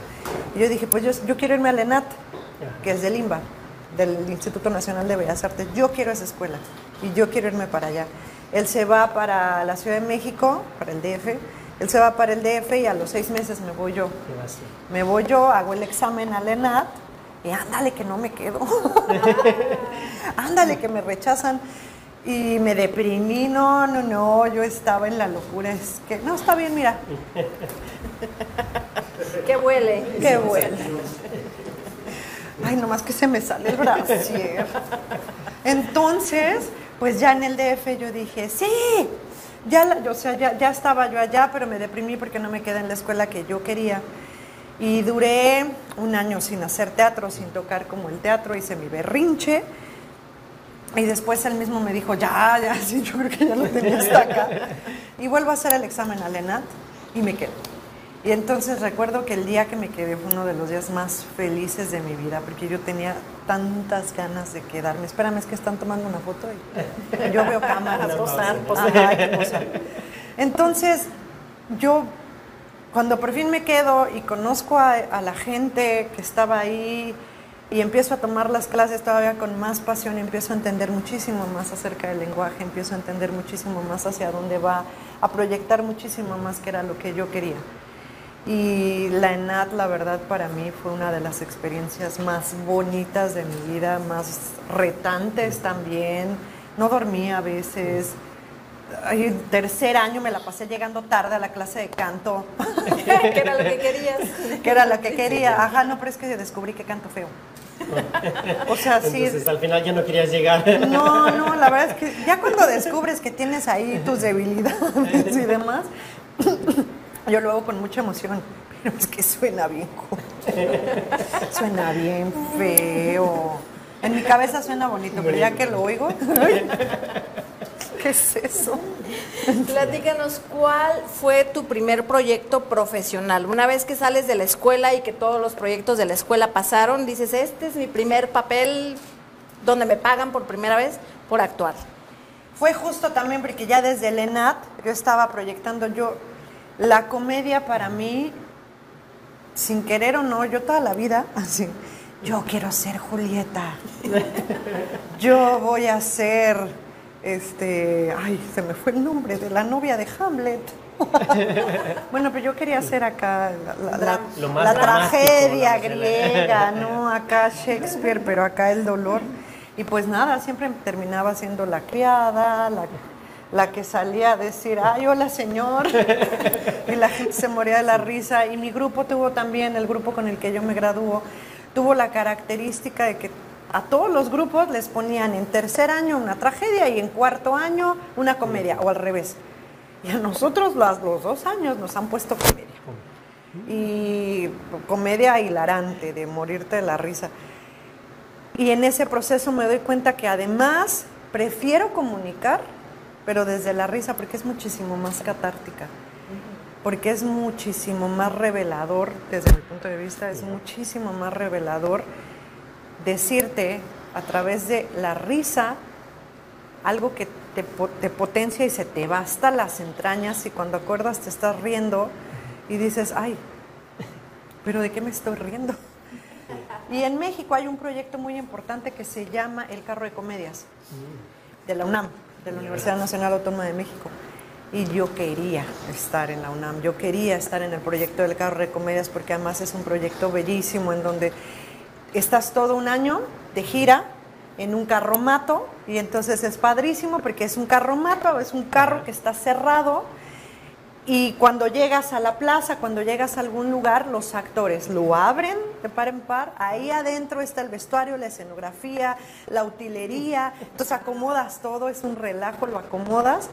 Y yo dije, pues yo, yo quiero irme al ENAT, que es del IMBA, del Instituto Nacional de Bellas Artes. Yo quiero esa escuela y yo quiero irme para allá. Él se va para la Ciudad de México, para el DF. Él se va para el DF y a los seis meses me voy yo. Me voy yo, hago el examen al ENAT y ándale que no me quedo. <laughs> ándale que me rechazan. Y me deprimí, no, no, no, yo estaba en la locura. Es que, no, está bien, mira, Que huele. qué bueno. Ay, nomás que se me sale el brasier. Entonces, pues ya en el DF yo dije, sí, ya, la- o sea, ya, ya estaba yo allá, pero me deprimí porque no me quedé en la escuela que yo quería. Y duré un año sin hacer teatro, sin tocar como el teatro, hice mi berrinche. Y después él mismo me dijo, ya, ya, <laughs> sí, yo creo que ya lo tenía hasta acá. Y vuelvo a hacer el examen al ENAT y me quedo. Y entonces recuerdo que el día que me quedé fue uno de los días más felices de mi vida, porque yo tenía tantas ganas de quedarme. Espérame, es que están tomando una foto y yo veo cámaras. Posar, posar. Ajá, hay que posar. Entonces, yo cuando por fin me quedo y conozco a, a la gente que estaba ahí y empiezo a tomar las clases todavía con más pasión, empiezo a entender muchísimo más acerca del lenguaje, empiezo a entender muchísimo más hacia dónde va, a proyectar muchísimo más que era lo que yo quería. Y la ENAT, la verdad, para mí fue una de las experiencias más bonitas de mi vida, más retantes también. No dormía a veces. Ay, tercer año me la pasé llegando tarde a la clase de canto. <laughs> que era lo que querías. <laughs> que era lo que quería. Ajá, no, pero es que descubrí que canto feo. O sea, sí. Entonces al final ya no querías llegar. No, no, <laughs> la verdad es que ya cuando descubres que tienes ahí tus debilidades y demás, yo lo hago con mucha emoción. <laughs> Pero es que suena bien. <laughs> Suena bien feo. En mi cabeza suena bonito, pero ya que lo oigo. <laughs> ¿Qué es eso? Platícanos, ¿cuál fue tu primer proyecto profesional? Una vez que sales de la escuela y que todos los proyectos de la escuela pasaron, dices, este es mi primer papel donde me pagan por primera vez por actuar. Fue justo también porque ya desde el ENAT yo estaba proyectando yo la comedia para mí, sin querer o no, yo toda la vida, <laughs> así, yo quiero ser Julieta. Yo voy a ser, este, ay, se me fue el nombre de la novia de Hamlet. <laughs> bueno, pero yo quería ser acá la, la- Lo más la dramático, tragedia griega, ¿no? Acá Shakespeare, pero acá el dolor. Y pues nada, siempre terminaba siendo la criada, la, la que salía a decir, ay, hola señor. <laughs> y la gente se moría de la risa. Y mi grupo tuvo también, el grupo con el que yo me graduó, tuvo la característica de que a todos los grupos les ponían en tercer año una tragedia y en cuarto año una comedia, o al revés. Y a nosotros las, los dos años nos han puesto comedia. Y comedia hilarante, de morirte de la risa. Y en ese proceso me doy cuenta que además prefiero comunicar, pero desde la risa, porque es muchísimo más catártica, porque es muchísimo más revelador, desde mi punto de vista, es muchísimo más revelador decirte a través de la risa algo que te, te potencia y se te basta las entrañas y cuando acuerdas te estás riendo y dices, ay, pero ¿de qué me estoy riendo? Y en México hay un proyecto muy importante que se llama El Carro de Comedias, de la UNAM, de la Universidad Nacional Autónoma de México. Y yo quería estar en la UNAM, yo quería estar en el proyecto del Carro de Comedias porque además es un proyecto bellísimo en donde estás todo un año de gira en un carromato y entonces es padrísimo porque es un carromato, es un carro que está cerrado y cuando llegas a la plaza, cuando llegas a algún lugar, los actores lo abren de par en par. Ahí adentro está el vestuario, la escenografía, la utilería. Entonces acomodas todo, es un relajo, lo acomodas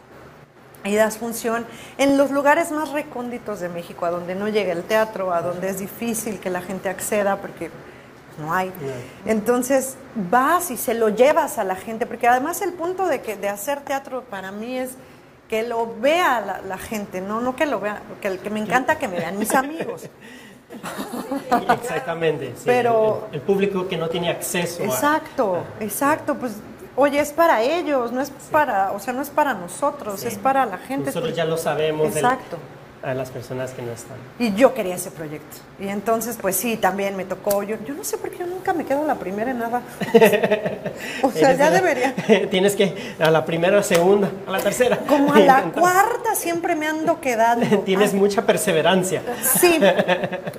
y das función en los lugares más recónditos de México, a donde no llega el teatro, a donde es difícil que la gente acceda porque no hay. Entonces vas y se lo llevas a la gente, porque además el punto de, que, de hacer teatro para mí es que lo vea la, la gente, no, no que lo vea, que, que me encanta que me vean mis amigos. <laughs> Exactamente. sí. Pero- el, el público que no tiene acceso a- Exacto, exacto, pues oye, es para ellos, no es para, o sea, no es para nosotros, es para la gente. Nosotros ya lo sabemos Exacto. A las personas que no están. Y yo quería ese proyecto. Y entonces, pues sí, también me tocó. Yo, yo no sé por qué yo nunca me quedo la primera en nada. <laughs> o sea, ya la- debería. <laughs> Tienes que a la primera, a la segunda, a la tercera. Como a la <laughs> cuarta siempre me ando quedando. Tienes Ah, mucha perseverancia. Sí,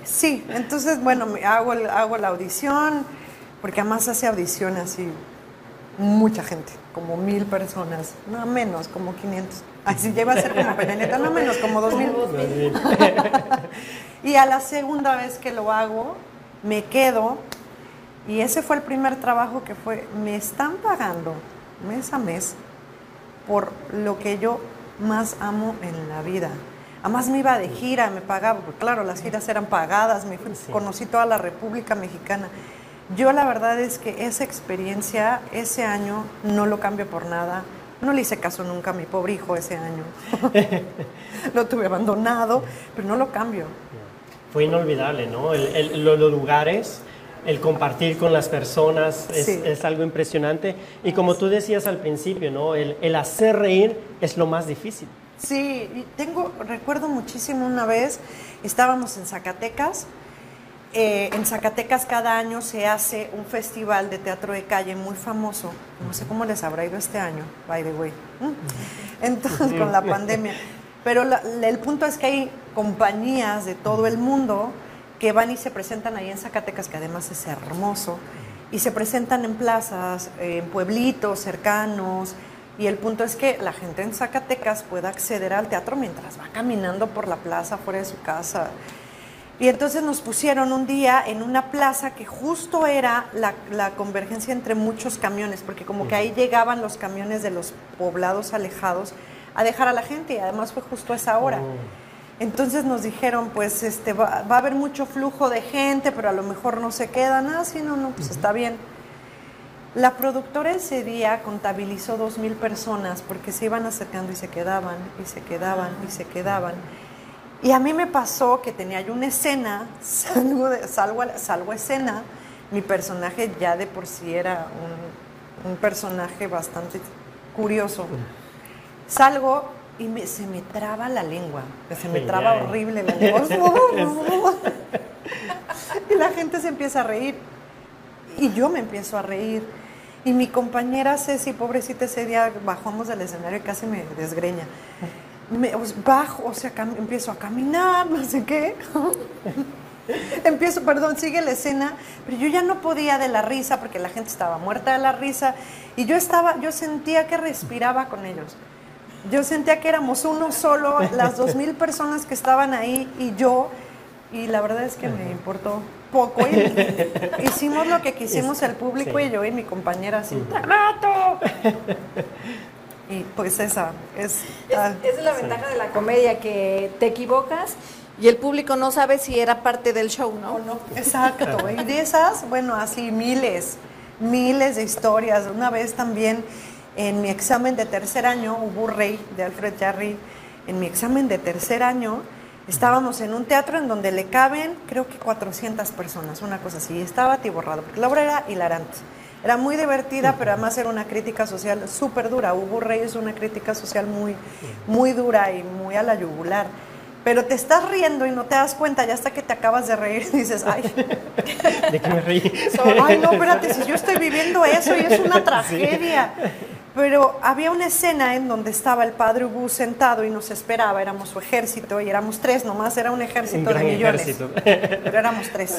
sí. Entonces, bueno, me hago, el- hago la audición, porque además hace audición así mucha gente, como mil personas, no menos, como 500. Así iba a ser como Peña no menos, como dos mil. Y a la segunda vez que lo hago, me quedo. Y ese fue el primer trabajo que fue, me están pagando mes a mes por lo que yo más amo en la vida. Además me iba de gira, me pagaba, porque claro, las giras eran pagadas, me fui- conocí toda la República Mexicana. Yo la verdad es que esa experiencia, ese año, no lo cambio por nada. No le hice caso nunca a mi pobre hijo ese año. <laughs> lo tuve abandonado, pero no lo cambio. Fue inolvidable, ¿no? El- el- lo- los lugares, el compartir con las personas es, Sí. es algo impresionante. Y como tú decías al principio, ¿no? El, el hacer reír es lo más difícil. Sí, tengo, recuerdo muchísimo una vez, estábamos en Zacatecas. Eh, en Zacatecas cada año se hace un festival de teatro de calle muy famoso. No sé cómo les habrá ido este año, by the way. ¿Mm? Entonces, con la pandemia. Pero la- el punto es que hay compañías de todo el mundo que van y se presentan ahí en Zacatecas, que además es hermoso, y se presentan en plazas, eh, en pueblitos cercanos, y el punto es que la gente en Zacatecas pueda acceder al teatro mientras va caminando por la plaza fuera de su casa. Y entonces nos pusieron un día en una plaza que justo era la, la convergencia entre muchos camiones, porque como que ahí llegaban los camiones de los poblados alejados a dejar a la gente, y además fue justo a esa hora. Entonces nos dijeron, pues este, va, va a haber mucho flujo de gente, pero a lo mejor no se quedan. Ah, sí, no, no, pues está bien. La productora ese día contabilizó dos mil personas porque se iban acercando y se quedaban, y se quedaban, y se quedaban. Y a mí me pasó que tenía yo una escena, <laughs> salgo, de, salgo, a, salgo a escena, mi personaje ya de por sí era un, un personaje bastante curioso. Salgo y me- se me traba la lengua, se me traba horrible la <laughs> lengua. <laughs> y la gente se empieza a reír. Y yo me empiezo a reír. Y mi compañera Ceci, pobrecita, ese día bajamos del escenario y casi me desgreña. Me, os- bajo, o sea, empiezo a caminar, <laughs> no sé qué. empiezo, perdón, sigue la escena, pero yo ya no podía de la risa porque la gente estaba muerta de la risa y yo estaba, yo sentía que respiraba con ellos. Yo sentía que éramos uno solo, las dos mil personas que estaban ahí y yo, y la verdad es que me importó poco. Y <laughs> hicimos lo que quisimos el público sí. y yo y mi compañera así, ¡te mato! Y pues esa es... ah, Esa es la ventaja de la comedia, que te equivocas y el público no sabe si era parte del show, ¿no? no, exacto. Y de esas, bueno, así miles, miles de historias. Una vez también en mi examen de tercer año, hubo Rey de Alfred Jarry, en mi examen de tercer año, estábamos en un teatro en donde le caben, creo que 400 personas, una cosa así. y Estaba atiborrado, porque la obra era hilarante. Era muy divertida, pero además era una crítica social súper dura. Hugo Rey es una crítica social muy, muy dura y muy a la yugular. Pero te estás riendo y no te das cuenta, ya hasta que te acabas de reír dices, ay, <laughs> ¿De qué me reí? ay, no, espérate, si yo estoy viviendo eso y es una tragedia. Pero había una escena en donde estaba el padre Hugo sentado y nos esperaba, éramos su ejército y éramos tres, nomás era un ejército Un de millones. ejército. <laughs> Pero éramos tres.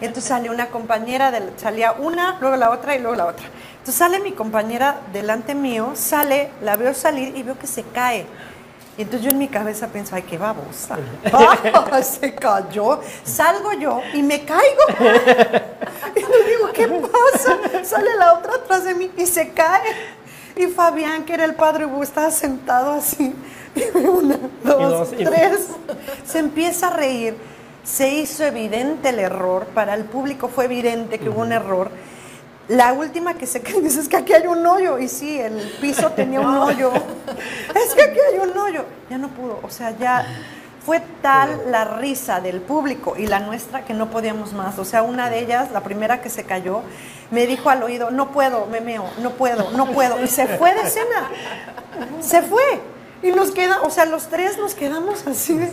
Entonces salió una compañera, del- salía una, luego la otra y luego la otra. Entonces sale mi compañera delante mío, sale, la veo salir y veo que se cae. Y entonces yo en mi cabeza pienso, ay, qué babosa. <laughs> Ah, se cayó. Salgo yo y me caigo. <laughs> Y le digo, ¿qué pasa? Sale la otra atrás de mí y se cae. Y Fabián, que era el padre Hugo, estaba sentado así. <laughs> Una, dos, dos, y- tres. Se empieza a reír. Se hizo evidente el error. Para el público fue evidente que hubo un error. La última que se <laughs> cae dice, es que aquí hay un hoyo. Y sí, el piso <laughs> tenía un hoyo. Es que aquí hay un hoyo. Ya no pudo. O sea, ya fue tal la risa del público y la nuestra que no podíamos más. O sea, una de ellas, la primera que se cayó, me dijo al oído, no puedo, me meo, no puedo, no puedo. Y se fue de escena. Se fue. Y nos queda, o sea, los tres nos quedamos así de...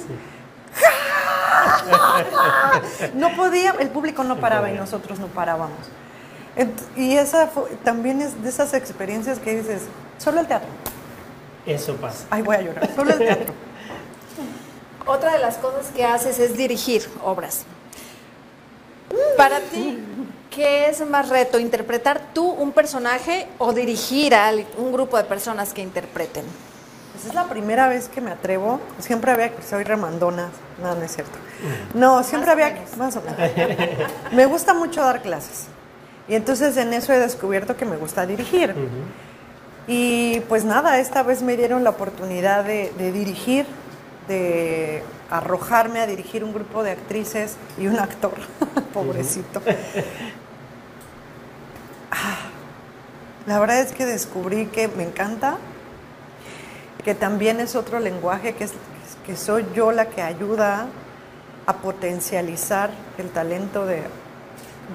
No podía, el público no paraba y nosotros no parábamos. Y esa fue- también es de esas experiencias que dices, solo el teatro. Eso pasa. Ay, voy a llorar, solo el teatro. Otra de las cosas que haces es dirigir obras. Para ti, ¿qué es más reto? ¿Interpretar tú un personaje o dirigir a un grupo de personas que interpreten? Pues es la primera vez que me atrevo. Siempre había que soy remandona. No, no es cierto. No, siempre había que. Más o menos. Me gusta mucho dar clases. Y entonces en eso he descubierto que me gusta dirigir. Y pues nada, esta vez me dieron la oportunidad de, de dirigir, de arrojarme a dirigir un grupo de actrices y un actor, <laughs> pobrecito. Ah, La verdad es que descubrí que me encanta, que también es otro lenguaje, que, es, que soy yo la que ayuda a potencializar el talento de,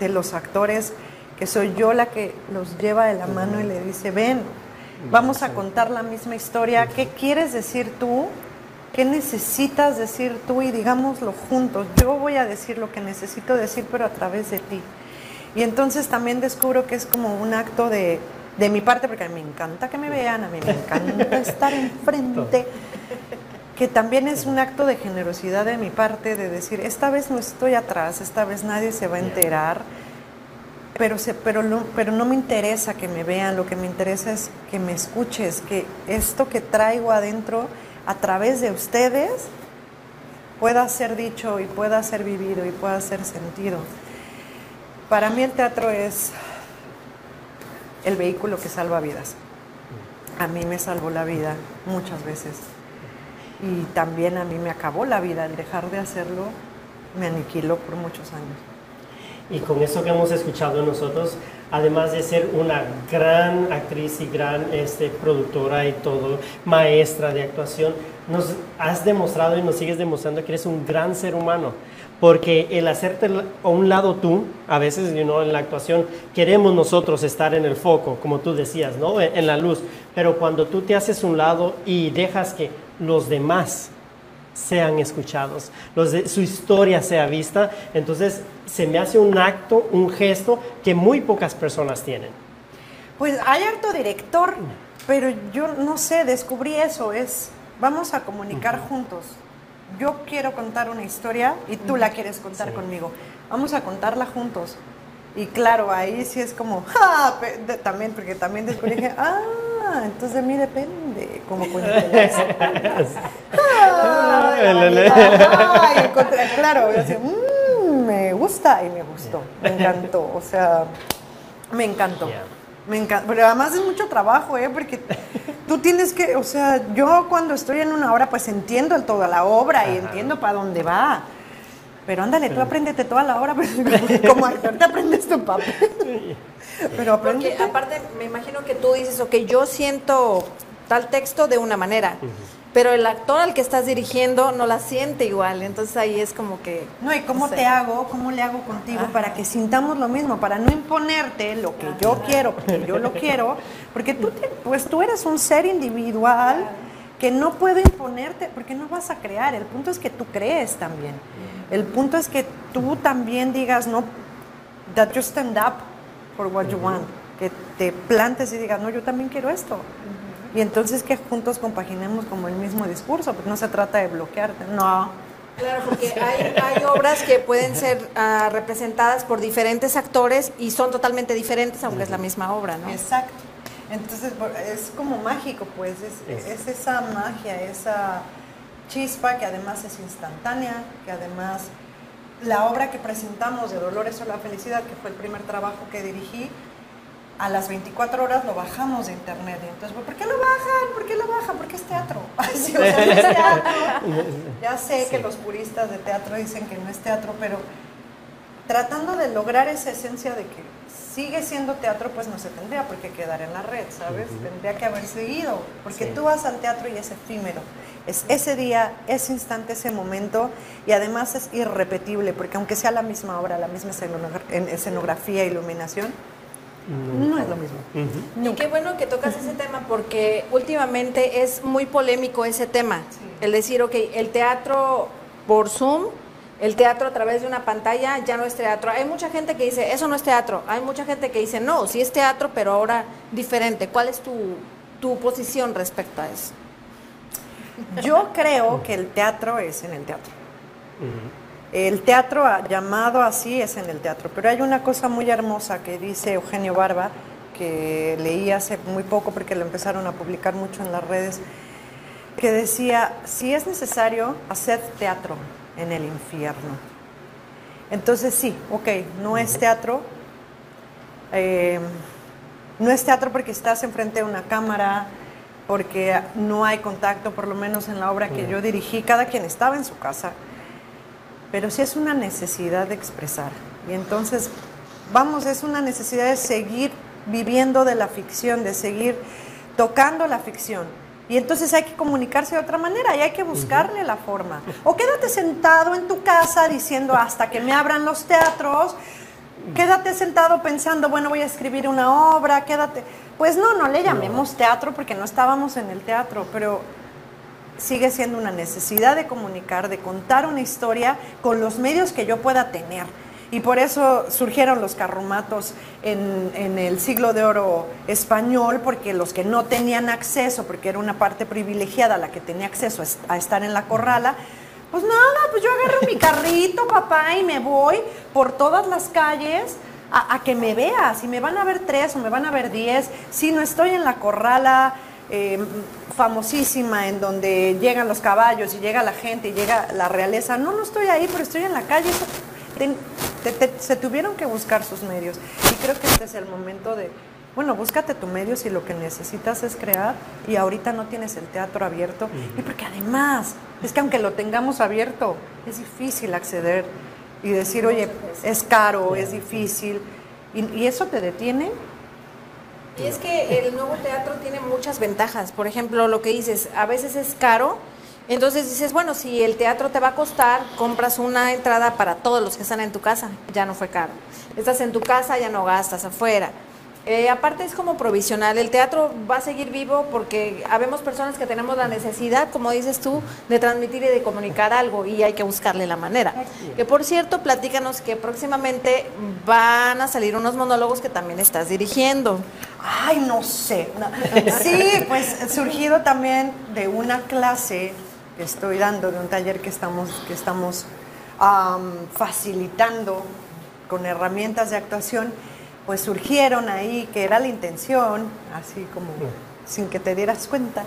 de los actores, que soy yo la que los lleva de la mano y le dice, ven, vamos a contar la misma historia, ¿qué quieres decir tú? ¿Qué necesitas decir tú? Y digámoslo juntos, yo voy a decir lo que necesito decir, pero a través de ti. Y entonces también descubro que es como un acto de, de mi parte, porque a mí me encanta que me vean, a mí me encanta estar enfrente, que también es un acto de generosidad de mi parte, de decir, esta vez no estoy atrás, esta vez nadie se va a enterar, pero, se, pero, no, pero no me interesa que me vean, lo que me interesa es que me escuches, que esto que traigo adentro a través de ustedes pueda ser dicho y pueda ser vivido y pueda ser sentido. Para mí el teatro es el vehículo que salva vidas. A mí me salvó la vida muchas veces y también a mí me acabó la vida. El dejar de hacerlo me aniquiló por muchos años. Y con eso que hemos escuchado nosotros, además de ser una gran actriz y gran este, productora y todo, maestra de actuación, nos has demostrado y nos sigues demostrando que eres un gran ser humano. Porque el hacerte a un lado tú, a veces you know, en la actuación queremos nosotros estar en el foco, como tú decías, ¿no? en la luz. Pero cuando tú te haces un lado y dejas que los demás sean escuchados, los de, su historia sea vista. Entonces se me hace un acto, un gesto que muy pocas personas tienen. Pues hay harto director, pero yo no sé, descubrí eso, es vamos a comunicar juntos. Yo quiero contar una historia y tú la quieres contar conmigo. Vamos a contarla juntos. Y claro, ahí sí es como, también, porque también descubrí <laughs> que, ah, entonces de mí depende, como <laughs> cuando claro, yo mmm, me gusta y me gustó, me <laughs> encantó, o sea, me encantó. Me encanta, pero además es mucho trabajo, ¿eh? Porque tú tienes que, o sea, yo cuando estoy en una obra, pues entiendo toda la obra y entiendo para dónde va. Pero ándale, tú apréndete toda la obra, <laughs> pero como actor te aprendes tu papel. Pero Porque aparte, me imagino que tú dices, ok, yo siento tal texto de una manera, pero el actor al que estás dirigiendo no la siente igual, entonces ahí es como que... No, ¿y cómo te hago? ¿Cómo le hago contigo para que sintamos lo mismo? Para no imponerte lo que yo quiero, porque yo lo quiero, porque tú, pues tú eres un ser individual que no puedo imponerte, porque no vas a crear, el punto es que tú crees también. El punto es que tú también digas, no, that you stand up for what you want, que te plantes y digas, no, yo también quiero esto. Y entonces que juntos compaginemos como el mismo discurso, porque no se trata de bloquearte, no. Claro, porque hay, obras que pueden ser ah, representadas por diferentes actores y son totalmente diferentes, aunque es la misma obra, ¿no? Exacto. Entonces es como mágico, pues, es, es esa magia, esa chispa que además es instantánea, que además la obra que presentamos de Dolores o la Felicidad, que fue el primer trabajo que dirigí, a las 24 horas lo bajamos de internet. Entonces, ¿por qué lo bajan? ¿Por qué lo bajan? Porque es teatro. <laughs> sí, o sea, no es teatro. Ya sé que los puristas de teatro dicen que no es teatro, pero tratando de lograr esa esencia de que sigue siendo teatro, pues no se tendría por qué quedar en la red, ¿sabes? Tendría que haber seguido, porque tú vas al teatro y es efímero. Es ese día, ese instante, ese momento, y además es irrepetible, porque aunque sea la misma obra, la misma escenografía, iluminación, no, es lo mismo. Y qué bueno que tocas ese tema porque últimamente es muy polémico ese tema. El decir, ok, el teatro por Zoom, el teatro a través de una pantalla ya no es teatro. Hay mucha gente que dice, eso no es teatro. Hay mucha gente que dice, no, sí es teatro, pero ahora diferente. ¿Cuál es tu, tu posición respecto a eso? Yo creo que el teatro es en el teatro. El teatro llamado así es en el teatro, pero hay una cosa muy hermosa que dice Eugenio Barba, que leí hace muy poco porque lo empezaron a publicar mucho en las redes, que decía, si es necesario, hacer teatro en el infierno. Entonces sí, ok, no es teatro, eh, no es teatro porque estás enfrente de una cámara, porque no hay contacto, por lo menos en la obra que yo dirigí, cada quien estaba en su casa pero sí es una necesidad de expresar. Y entonces, vamos, es una necesidad de seguir viviendo de la ficción, de seguir tocando la ficción. Y entonces hay que comunicarse de otra manera y hay que buscarle la forma. O quédate sentado en tu casa diciendo hasta que me abran los teatros, quédate sentado pensando, bueno, voy a escribir una obra, quédate. Pues no, no le llamemos teatro porque no estábamos en el teatro, pero sigue siendo una necesidad de comunicar, de contar una historia con los medios que yo pueda tener. Y por eso surgieron los carromatos en, el siglo de oro español, porque los que no tenían acceso, porque era una parte privilegiada la que tenía acceso a estar en la corrala, pues nada, pues yo agarro mi carrito, papá, y me voy por todas las calles a, que me veas. Y me van a ver tres o me van a ver diez. Si no estoy en la corrala eh, famosísima en donde llegan los caballos y llega la gente y llega la realeza. No, no estoy ahí, pero estoy en la calle. se tuvieron que buscar sus medios. Y creo que este es el momento de, bueno, búscate tu medio si lo que necesitas es crear y ahorita no tienes el teatro abierto. Y porque además, es que aunque lo tengamos abierto, es difícil acceder y decir, oye, es caro, es difícil. ¿Y, eso te detiene? Y es que el nuevo teatro tiene muchas ventajas. Por ejemplo, lo que dices, a veces es caro. Entonces dices, bueno, si el teatro te va a costar, compras una entrada para todos los que están en tu casa, ya no fue caro. Estás en tu casa, ya no gastas afuera. Eh, aparte es como provisional, el teatro va a seguir vivo porque habemos personas que tenemos la necesidad, como dices tú, de transmitir y de comunicar algo y hay que buscarle la manera. Que por cierto, platícanos que próximamente van a salir unos monólogos que también estás dirigiendo. Ay, no sé. <laughs> Sí, pues surgido también de una clase que estoy dando, de un taller que estamos, que estamos facilitando con herramientas de actuación pues surgieron ahí, que era la intención, así como sin que te dieras cuenta,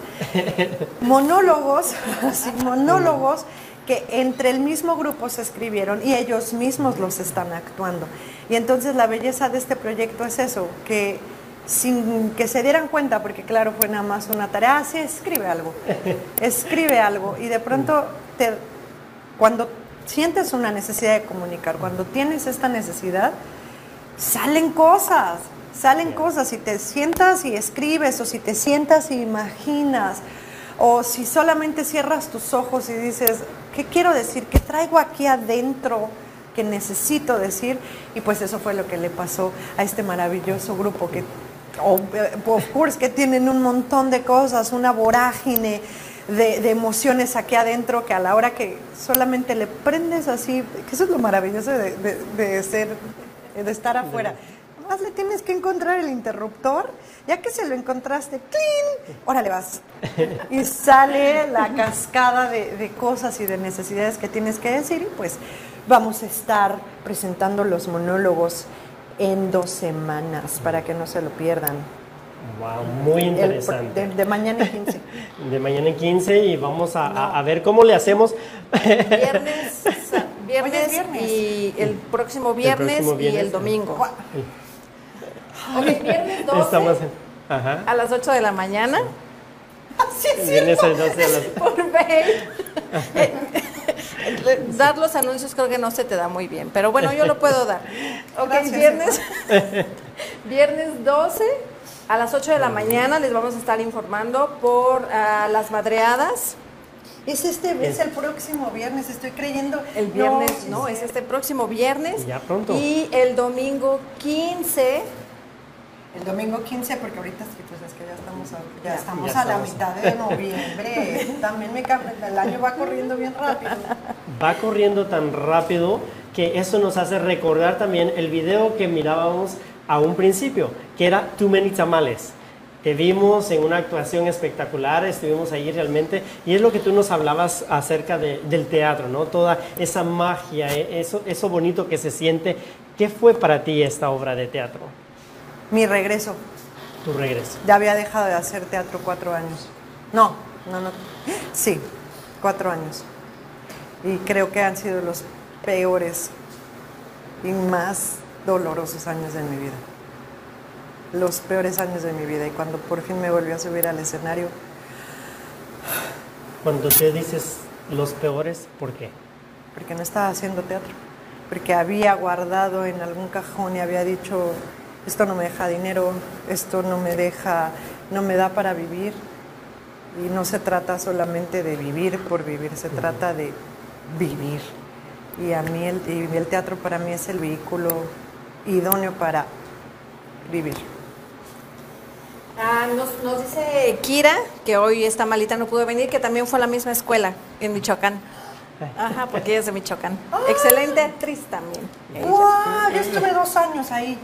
monólogos, <laughs> así, monólogos que entre el mismo grupo se escribieron y ellos mismos los están actuando. Y entonces la belleza de este proyecto es eso, que sin que se dieran cuenta, porque claro, fue nada más una tarea, ah, sí, escribe algo, <laughs> escribe algo, y de pronto te, cuando sientes una necesidad de comunicar, cuando tienes esta necesidad, salen cosas, salen cosas. Si te sientas y escribes, o si te sientas y imaginas, o si solamente cierras tus ojos y dices, ¿qué quiero decir? ¿Qué traigo aquí adentro que necesito decir? Y pues eso fue lo que le pasó a este maravilloso grupo que, of course, que tienen un montón de cosas, una vorágine. De, emociones aquí adentro que a la hora que solamente le prendes así, que eso es lo maravilloso de, de ser de estar afuera. Más le tienes que encontrar el interruptor, ya que se lo encontraste, ¡clean! Órale vas. Y sale la cascada de, cosas y de necesidades que tienes que decir y pues vamos a estar presentando los monólogos en dos semanas para que no se lo pierdan. Wow, muy interesante. de, mañana en 15. <laughs> De mañana en 15 y vamos a, a ver cómo le hacemos. Viernes, viernes, y el próximo viernes, y el domingo. Ok, viernes 12 a las 8 de la mañana. Sí, <laughs> sí, viernes 12 a las... <laughs> Por <laughs> dar los anuncios creo que no se te da muy bien, pero bueno, yo lo puedo dar. Ok, viernes, viernes 12 a las 8 de la mañana les vamos a estar informando por uh, las madreadas es este, es el próximo viernes, estoy creyendo. El viernes, no, es este próximo viernes. Ya pronto. Y el domingo 15. El domingo 15, porque ahorita sí, pues es que ya estamos a, ya estamos a la mitad de noviembre. <laughs> También me el año va corriendo bien rápido. Va corriendo tan rápido que eso nos hace recordar también el video que mirábamos a un principio, que era Too Many Tamales. Te vimos en una actuación espectacular, estuvimos ahí realmente, y es lo que tú nos hablabas acerca del teatro, ¿no? Toda esa magia, e, eso, eso bonito que se siente. ¿Qué fue para ti esta obra de teatro? Mi regreso. Tu regreso. Ya había dejado de hacer teatro cuatro años. No, no, no. Sí, cuatro años. Y creo que han sido los peores y más dolorosos años de mi vida los peores años de mi vida y cuando por fin me volví a subir al escenario. Cuando te dices los peores, ¿por qué? Porque no estaba haciendo teatro, porque había guardado en algún cajón y había dicho, esto no me deja dinero, esto no me deja, no me da para vivir. Y no se trata solamente de vivir por vivir, se trata de vivir. Y a mí el, y el teatro para mí es el vehículo idóneo para vivir. Ah, nos, dice Kira, que hoy esta malita no pudo venir, que también fue a la misma escuela en Michoacán. Ajá, porque ella es de Michoacán. Excelente actriz también. ¡Wow! Yo estuve dos años ahí.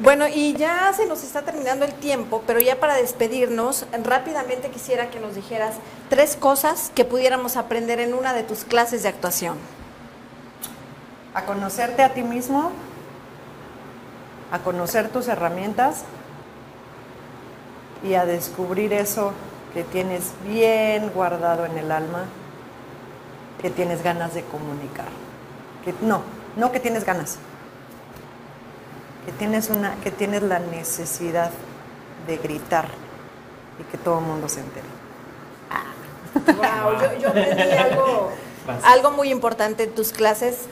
Bueno, y ya se nos está terminando el tiempo, pero ya para despedirnos, rápidamente quisiera que nos dijeras tres cosas que pudiéramos aprender en una de tus clases de actuación. A conocerte a ti mismo, a conocer tus herramientas y a descubrir eso que tienes bien guardado en el alma, que tienes ganas de comunicar. Que, no, no que tienes ganas, que tienes, una, que tienes la necesidad de gritar y que todo el mundo se entere. Wow, yo, yo aprendí <laughs> algo, algo muy importante en tus clases.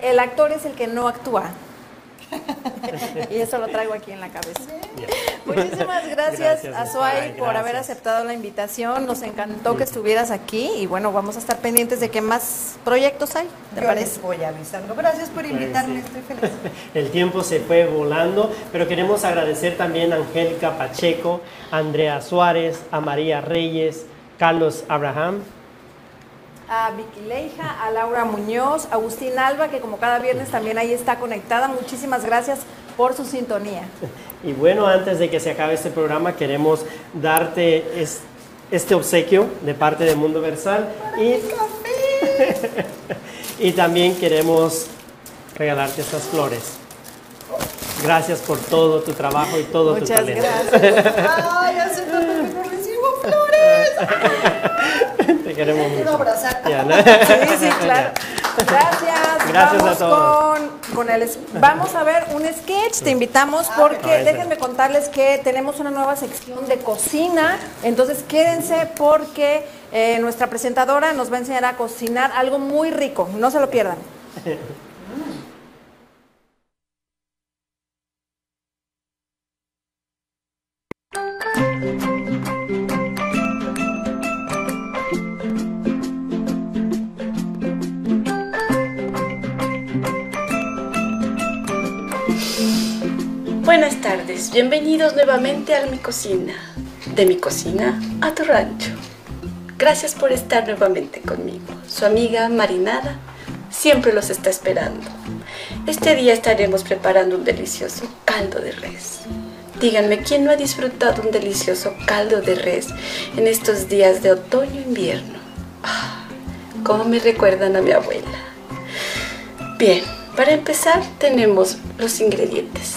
El actor es el que no actúa. <laughs> y eso lo traigo aquí en la cabeza. Muchísimas gracias, Gracias, a Suay Azuay, por haber aceptado la invitación. Nos encantó que estuvieras aquí y bueno, vamos a estar pendientes de qué más proyectos hay. ¿Te Yo parece? les voy avisando. Gracias por invitarme, sí. estoy feliz. <laughs> El tiempo se fue volando, pero queremos agradecer también a Angélica Pacheco, a Andrea Suárez, a María Reyes, Carlos Abraham, A Vicky Leija, a Laura Muñoz, a Agustín Alba, que como cada viernes también ahí está conectada. Muchísimas gracias por su sintonía. Y bueno, antes de que se acabe este programa, queremos darte es- este obsequio de parte de Mundo Versal y, <laughs> y también queremos regalarte estas flores. Gracias por todo tu trabajo y todo tu Muchas talento. gracias. <laughs> Ay, hace tanto que no recibo flores. <laughs> Queremos mucho. abrazar. Ya, ¿no? <laughs> Sí, sí, <laughs> claro. Gracias. Gracias a Vamos todos. Con, con el, vamos a ver un sketch. Te invitamos porque Ah, ese. déjenme contarles que tenemos una nueva sección de cocina. Entonces quédense porque eh, nuestra presentadora nos va a enseñar a cocinar algo muy rico. No se lo pierdan. <laughs> Tardes, bienvenidos nuevamente a mi cocina, de mi cocina a tu rancho. Gracias por estar nuevamente conmigo. Su amiga Marinada siempre los está esperando. Este día estaremos preparando un delicioso caldo de res. Díganme, ¿quién no ha disfrutado un delicioso caldo de res en estos días de otoño-invierno? Ah, ¿Cómo me recuerdan a mi abuela? Bien, para empezar tenemos los ingredientes.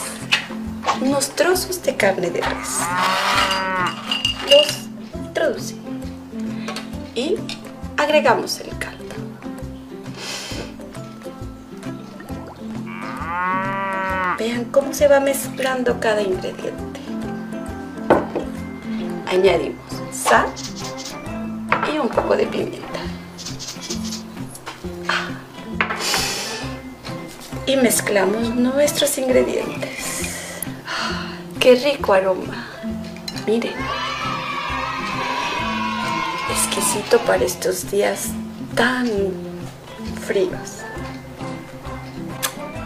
Unos trozos de carne de res. Los introducimos. Y agregamos el caldo. Vean cómo se va mezclando cada ingrediente. Añadimos sal y un poco de pimienta. y mezclamos nuestros ingredientes. ¡Qué rico aroma! Miren. Exquisito para estos días tan fríos.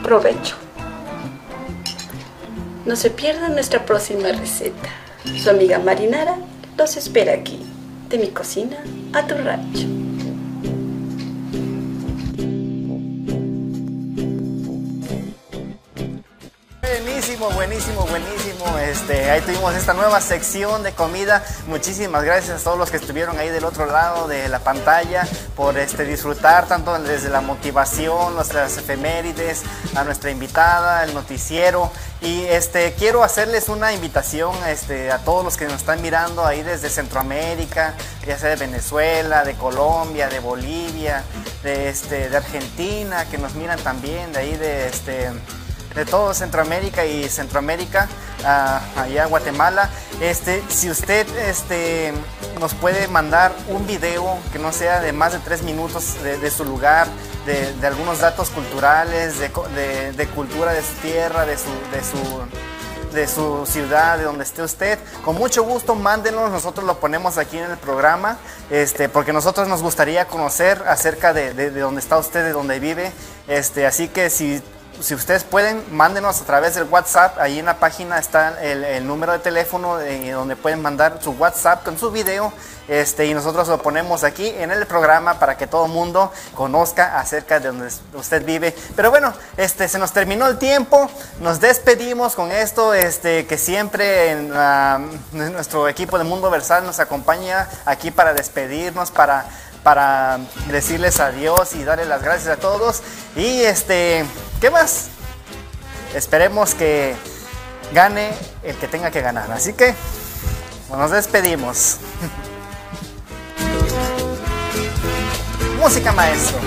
Provecho. No se pierdan nuestra próxima receta. Su amiga Marinara los espera aquí, de mi cocina a tu rancho. Buenísimo, buenísimo, buenísimo. Este, ahí tuvimos esta nueva sección de comida. Muchísimas gracias a todos los que estuvieron ahí del otro lado de la pantalla por este, disfrutar tanto desde la motivación, nuestras efemérides, a nuestra invitada, el noticiero. Y este, quiero hacerles una invitación este, a todos los que nos están mirando ahí desde Centroamérica, ya sea de Venezuela, de Colombia, de Bolivia, de, este, de Argentina, que nos miran también, de ahí de este de todo Centroamérica y Centroamérica, ah, allá Guatemala. Este, si usted este, nos puede mandar un video que no sea de más de tres minutos de, su lugar, de, algunos datos culturales, de, cultura de su tierra, de su, de su, de su ciudad, de donde esté usted. Con mucho gusto, mándenos, nosotros lo ponemos aquí en el programa, este, porque nosotros nos gustaría conocer acerca de, de, de dónde está usted, de dónde vive. Este, así que si si ustedes pueden, mándenos a través del WhatsApp. Ahí en la página está el, número de teléfono eh, donde pueden mandar su WhatsApp con su video. Este, y nosotros lo ponemos aquí en el programa para que todo el mundo conozca acerca de donde usted vive. Pero bueno, este, se nos terminó el tiempo. Nos despedimos con esto. Este, que siempre nuestro equipo de Mundo Versal nos acompaña aquí para despedirnos, para para decirles adiós y darle las gracias a todos. Y este, ¿qué más? Esperemos que gane el que tenga que ganar. Así que nos despedimos. <laughs> Música maestro.